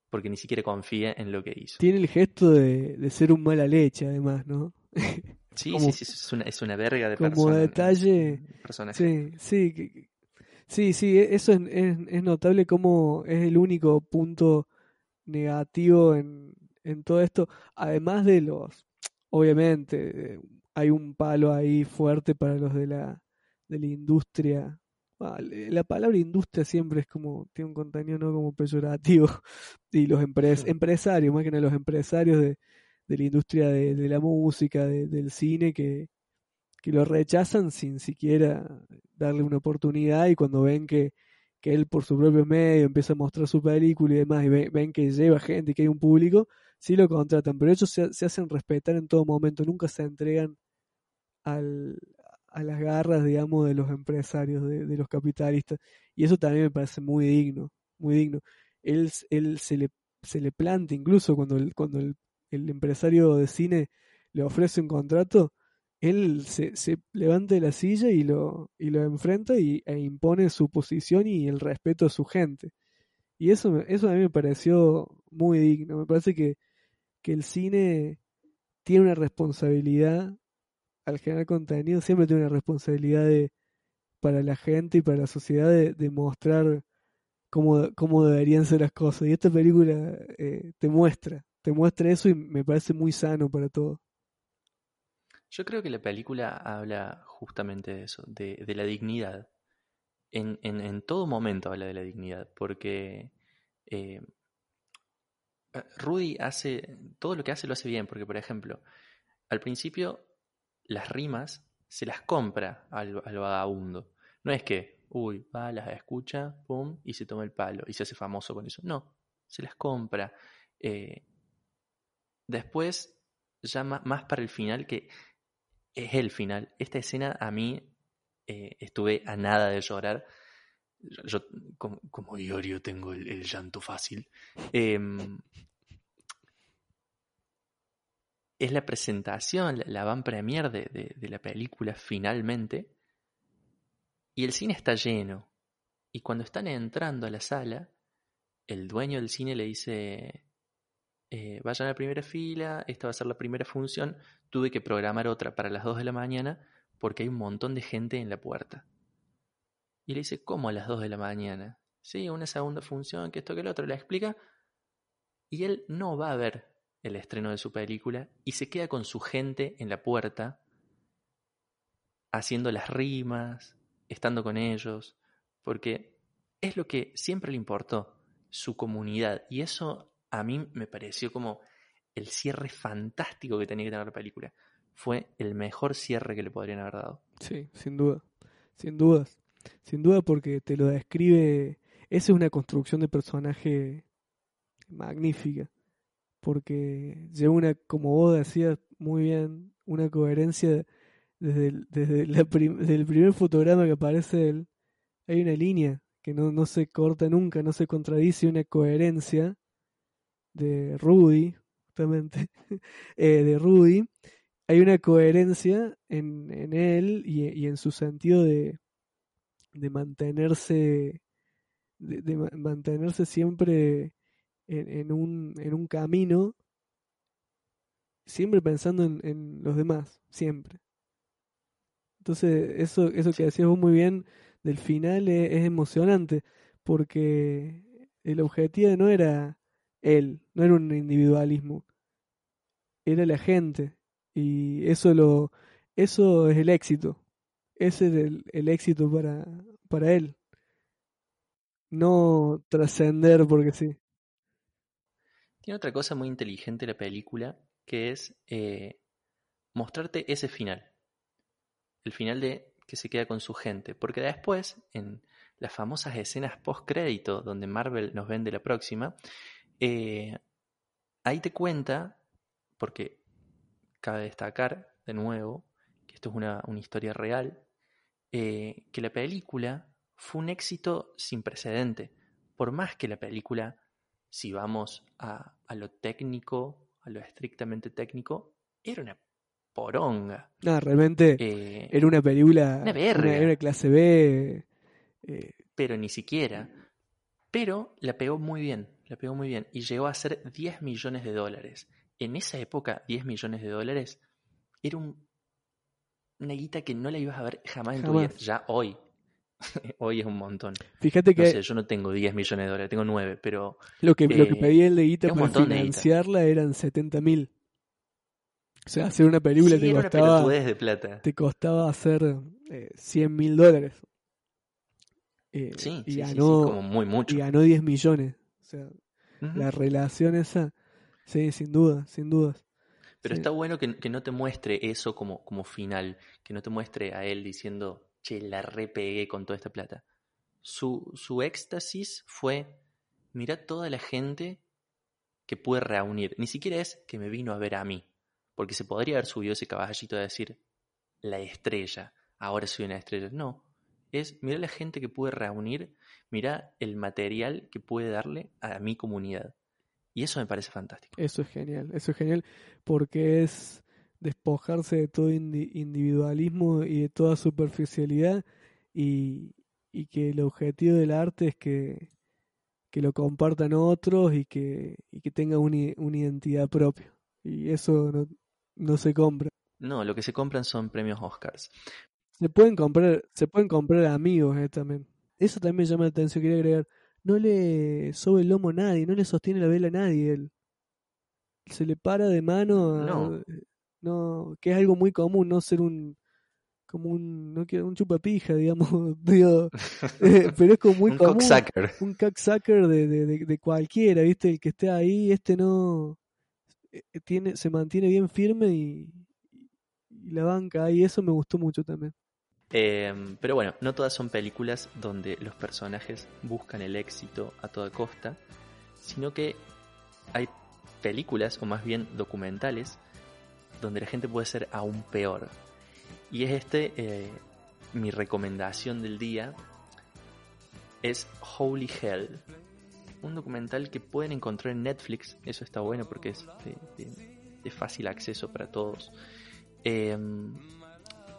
Porque ni siquiera confía en lo que hizo. Tiene el gesto de, de ser un mala leche, además, ¿no? *laughs* Sí, sí, sí, es una, es una verga de como detalle. Sí, sí, sí, sí, e, eso es, es, notable como es el único punto negativo en, en todo esto. Además de los, obviamente, hay un palo ahí fuerte para los de la, de la industria. La palabra industria siempre es como, tiene un contenido no como peyorativo. *laughs* Y los empresarios, más que nada los empresarios de, de la industria de, la música, del cine, que, que, lo rechazan sin siquiera darle una oportunidad y cuando ven que, que, él por su propio medio empieza a mostrar su película y demás y ven, que lleva gente y que hay un público, sí lo contratan, pero ellos se, se hacen respetar en todo momento, nunca se entregan al, a las garras, digamos, de los empresarios, de, los capitalistas. Y eso también me parece muy digno, muy digno. Él, él se le se le planta incluso cuando el, cuando el empresario de cine le ofrece un contrato, él se, se levanta de la silla y lo, y lo enfrenta y, e impone su posición y el respeto a su gente. Y eso, eso a mí me pareció muy digno. Me parece que, que el cine tiene una responsabilidad al generar contenido, siempre tiene una responsabilidad de, para la gente y para la sociedad de, mostrar cómo, cómo, deberían ser las cosas. Y esta película eh, te muestra, te muestra eso y me parece muy sano para todo. Yo creo que la película habla justamente de eso, de, la dignidad. En, en, todo momento habla de la dignidad, porque eh, Rudy hace, todo lo que hace lo hace bien, porque por ejemplo, al principio las rimas se las compra al, vagabundo. No es que, uy, va, las escucha, pum, y se toma el palo y se hace famoso con eso. No, se las compra. Eh, Después, ya más para el final, que es el final. Esta escena a mí eh, estuve a nada de llorar. Yo, como, como Iorio, tengo el, llanto fácil. Em, es la presentación, la, van premier de, de la película finalmente. Y el cine está lleno. Y cuando están entrando a la sala, el dueño del cine le dice, eh, vayan a la primera fila, esta va a ser la primera función, tuve que programar otra para las 2 de la mañana porque hay un montón de gente en la puerta. Y le dice, ¿cómo a las 2 de la mañana? Sí, una segunda función, que esto que el otro, le explica. Y él no va a ver el estreno de su película y se queda con su gente en la puerta, haciendo las rimas, estando con ellos, porque es lo que siempre le importó, su comunidad. Y eso a mí me pareció como el cierre fantástico que tenía que tener la película. Fue el mejor cierre que le podrían haber dado. Sí, sin duda. Sin dudas. Sin duda porque te lo describe. Esa es una construcción de personaje magnífica. Porque lleva una, como vos decías muy bien, una coherencia desde el, desde, la el primer fotograma que aparece él. Hay una línea que no, no se corta nunca, no se contradice, una coherencia de Rudy, justamente, *laughs* eh, de Rudy, hay una coherencia en, en él y, y, en su sentido de, de mantenerse, de, mantenerse siempre en, en, un, en un camino, siempre pensando en, en los demás, siempre. Entonces, eso, eso que decías vos muy bien del final es, es emocionante, porque el objetivo no era él, no era un individualismo, era la gente. Y eso lo eso es el éxito. Ese es el, el éxito para, para él. No trascender porque sí. Tiene otra cosa muy inteligente la película, que es eh, mostrarte ese final. El final de que se queda con su gente. Porque después, en las famosas escenas post-crédito, donde Marvel nos vende la próxima, eh, ahí te cuenta, porque cabe destacar de nuevo que esto es una, historia real, eh, que la película fue un éxito sin precedente. Por más que la película, si vamos a, lo técnico, a lo estrictamente técnico, era una poronga. No, realmente eh, era una película. Una Era una clase B. Eh. Pero ni siquiera. Pero la pegó muy bien, la pegó muy bien. Y llegó a ser 10 millones de dólares. En esa época, 10 millones de dólares era un, una guita que no la ibas a ver jamás, en tu vida. Ya hoy. *laughs* hoy es un montón. Fíjate que. No sé, yo no tengo 10 millones de dólares, tengo 9, pero. Lo que, lo que eh, pedía el de guita para financiarla eran 70 mil. O sea, hacer una película te costaba. de plata. Te costaba hacer eh, 100 mil dólares. Eh, sí, y ganó, como muy mucho. Y ganó 10 millones. O sea, la relación esa. Sí, sin duda, sin dudas. Pero está bueno que, que, no te muestre eso como, como final, que no te muestre a él diciendo, che, la repegué con toda esta plata. Su, su éxtasis fue, mira toda la gente que pude reunir. Ni siquiera es que me vino a ver a mí, porque se podría haber subido ese caballito de decir, la estrella, ahora soy una estrella. No, es, mira la gente que pude reunir, mira el material que puede darle a mi comunidad. Y eso me parece fantástico. Eso es genial, eso es genial porque es despojarse de todo individualismo y de toda superficialidad y, y, que el objetivo del arte es que, que lo compartan otros y que, y que tenga una, identidad propia. Y eso no, no se compra. No, lo que se compran son premios Oscars. Se pueden comprar, se pueden comprar amigos eh, también. Eso también me llama la atención, quería agregar no le sobe el lomo a nadie, no le sostiene la vela a nadie. Él se le para de mano, no. no, que es algo muy común, no ser un como un no quiero un chupapija, digamos, *laughs* *laughs* eh, pero es como muy un común, un cocksucker de, de, de, cualquiera, ¿viste? El que esté ahí, este no eh, tiene se mantiene bien firme y, y la banca ahí, eso me gustó mucho también. Em, pero bueno, no todas son películas donde los personajes buscan el éxito a toda costa, sino que hay películas, o más bien documentales, donde la gente puede ser aún peor. Y es este eh, mi recomendación del día, es Holy Hell. Un documental que pueden encontrar en Netflix, eso está bueno porque es de, fácil acceso para todos. Em,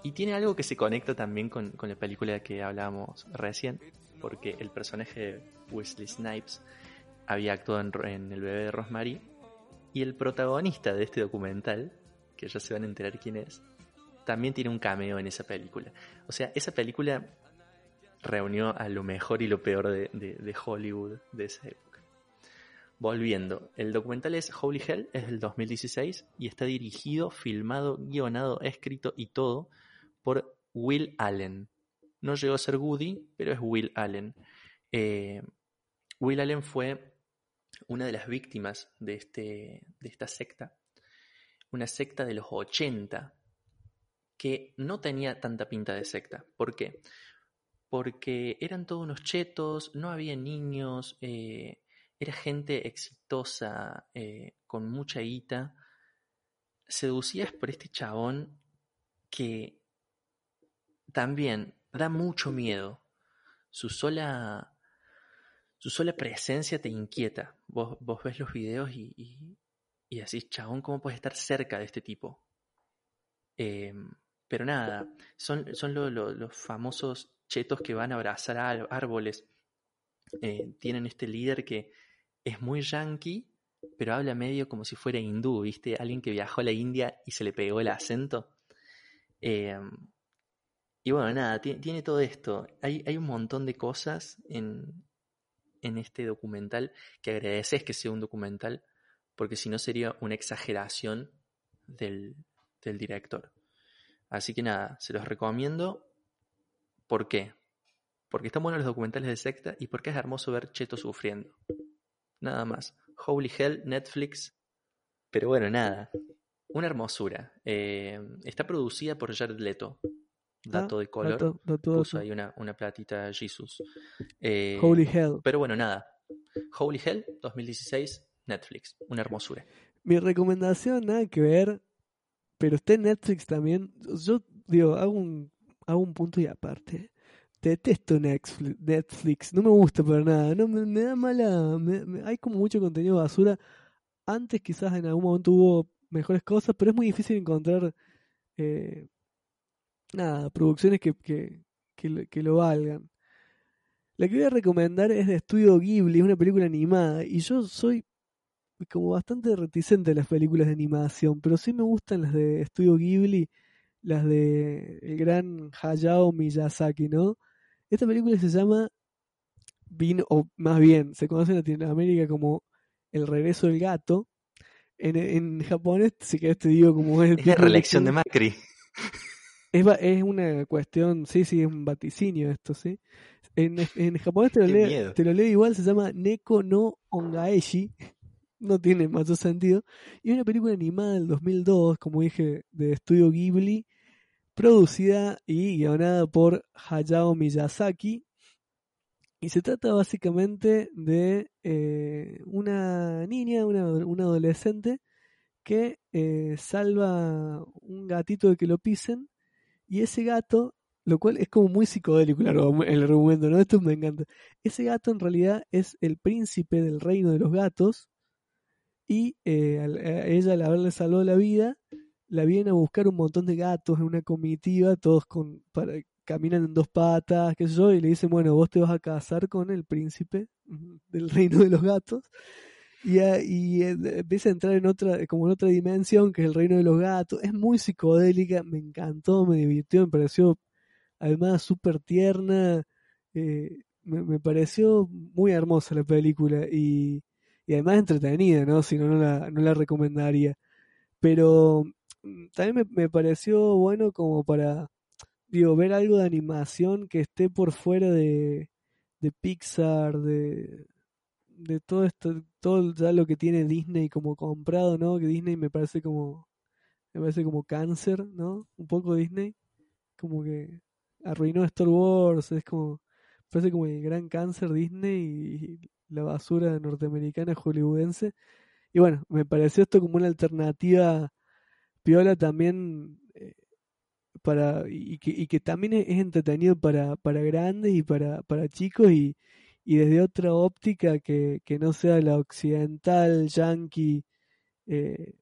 y tiene algo que se conecta también con, la película que hablábamos recién, porque el personaje de Wesley Snipes había actuado en, El bebé de Rosemary y el protagonista de este documental, que ya se van a enterar quién es, también tiene un cameo en esa película. O sea, esa película reunió a lo mejor y lo peor de, de Hollywood de esa época. Volviendo, el documental es Holy Hell, es del 2016 y está dirigido, filmado, guionado, escrito y todo por Will Allen. No llegó a ser Woody, pero es Will Allen. Eh, Will Allen fue una de las víctimas de, este, de esta secta, una secta de los 80, que no tenía tanta pinta de secta. ¿Por qué? Porque eran todos unos chetos, no había niños, eh, era gente exitosa, eh, con mucha guita, seducidas por este chabón que también da mucho miedo. Su sola, su sola presencia te inquieta. Vos, vos ves los videos y, y, y, decís, chabón, ¿cómo puedes estar cerca de este tipo? Em, pero nada, son, son los famosos chetos que van a abrazar árboles. Eh, tienen este líder que es muy yankee, pero habla medio como si fuera hindú, ¿viste? Alguien que viajó a la India y se le pegó el acento. Eh, y bueno, nada, tiene, todo esto. Hay, hay, un montón de cosas en, en este documental que agradeces que sea un documental, porque si no sería una exageración del, del director. Así que nada, se los recomiendo. ¿Por qué? Porque están buenos los documentales de secta y porque es hermoso ver Cheto sufriendo. Nada más. Holy Hell, Netflix. Pero bueno, nada. Una hermosura. Eh, está producida por Jared Leto. Dato de color. Puso ahí una, una platita Jesus. Eh, Holy Hell. Pero bueno, nada. Holy Hell 2016, Netflix. Una hermosura. Mi recomendación, nada que ver, pero está en Netflix también. Yo digo, hago un, hago un punto y aparte. Detesto Netflix, no me gusta para nada, no me, da mala, hay como mucho contenido basura. Antes quizás en algún momento hubo mejores cosas, pero es muy difícil encontrar eh, nada, producciones que, que, que, lo valgan. La que voy a recomendar es de Estudio Ghibli, es una película animada, y yo soy como bastante reticente a las películas de animación, pero sí me gustan las de Estudio Ghibli, las de el gran Hayao Miyazaki, ¿no? Esta película se llama, o más bien, se conoce en Latinoamérica como El regreso del gato. En, en japonés, si querés te digo como es... Es la reelección de Macri. Es, es una cuestión, sí, sí, es un vaticinio esto, ¿sí? En, en japonés te lo, leo, te lo leo igual, se llama Neko no Ongaeshi. *laughs* No tiene más sentido. Y es una película animada del 2002, como dije, de estudio Ghibli, producida y guionada por Hayao Miyazaki. Y se trata básicamente de eh, una niña, una, adolescente, que eh, salva un gatito de que lo pisen. Y ese gato, lo cual es como muy psicodélico el argumento, ¿no? Esto me encanta. Ese gato en realidad es el príncipe del reino de los gatos. Y eh, a ella, al haberle salvado la vida, la vienen a buscar un montón de gatos en una comitiva, todos con, para, caminan en dos patas, qué sé yo, y le dicen, bueno, vos te vas a casar con el príncipe del reino de los gatos. Y, y eh, empieza a entrar en otra, como en otra dimensión, que es el reino de los gatos. Es muy psicodélica, me encantó, me divirtió, me pareció además súper tierna. Eh, me, pareció muy hermosa la película y, y además entretenida, ¿no? Si no, no la, no la recomendaría. Pero Mm, también me, pareció bueno como para, digo, ver algo de animación que esté por fuera de, de Pixar, de, de todo esto, todo ya lo que tiene Disney como comprado, ¿no? Que Disney me parece como, me parece como cáncer, ¿no? Un poco Disney, como que arruinó Star Wars, es como, parece como el gran cáncer Disney y la basura norteamericana hollywoodense. Y bueno, me pareció esto como una alternativa piola también eh, para y que, y que también es, entretenido para, para grandes y para, para chicos y, y desde otra óptica que, que no sea la occidental, yankee, eh,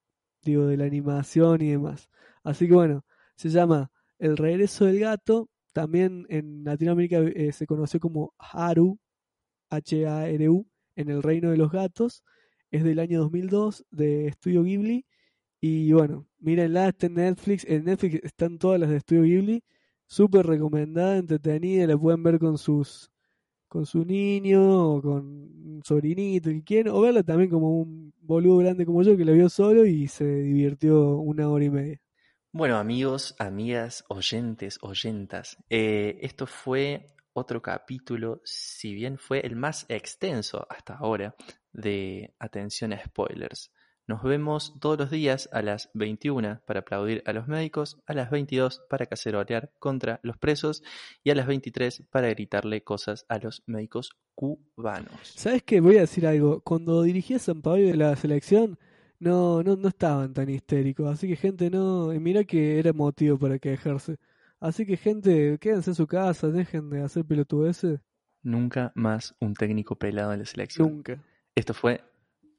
digo, de la animación y demás. Así que bueno, se llama El regreso del gato, también en Latinoamérica eh, se conoció como Haru, H-A-R-U, en el reino de los gatos, es del año 2002 de Estudio Ghibli y bueno, mírenla, está en Netflix. En Netflix están todas las de Estudio Ghibli. Súper recomendada, entretenida. La pueden ver con sus con su niño o con un sobrinito que quieren. O verla también como un boludo grande como yo que la vio solo y se divirtió una hora y media. Bueno, amigos, amigas, oyentes, oyentas. Eh, esto fue otro capítulo, si bien fue el más extenso hasta ahora, de Atención a Spoilers. Nos vemos todos los días a las 21 para aplaudir a los médicos, a las 22 para cacerolear contra los presos y a las 23 para gritarle cosas a los médicos cubanos. ¿Sabes qué? Voy a decir algo. Cuando dirigí a San Pablo de la selección, no, no, no estaban tan histéricos. Así que, gente, no. Mira que era motivo para quejarse. Así que, gente, quédense en su casa, dejen de hacer pelotudeces. Nunca más un técnico pelado en la selección. Nunca. Esto fue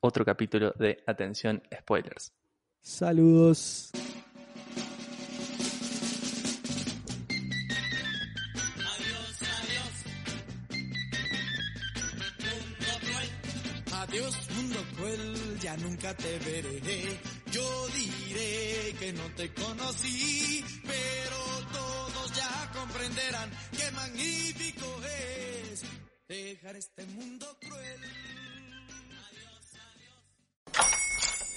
otro capítulo de Atención Spoilers. Saludos. Adiós mundo cruel, ya nunca te veré. Yo diré que no te conocí, pero todos ya comprenderán qué magnífico es dejar este mundo cruel.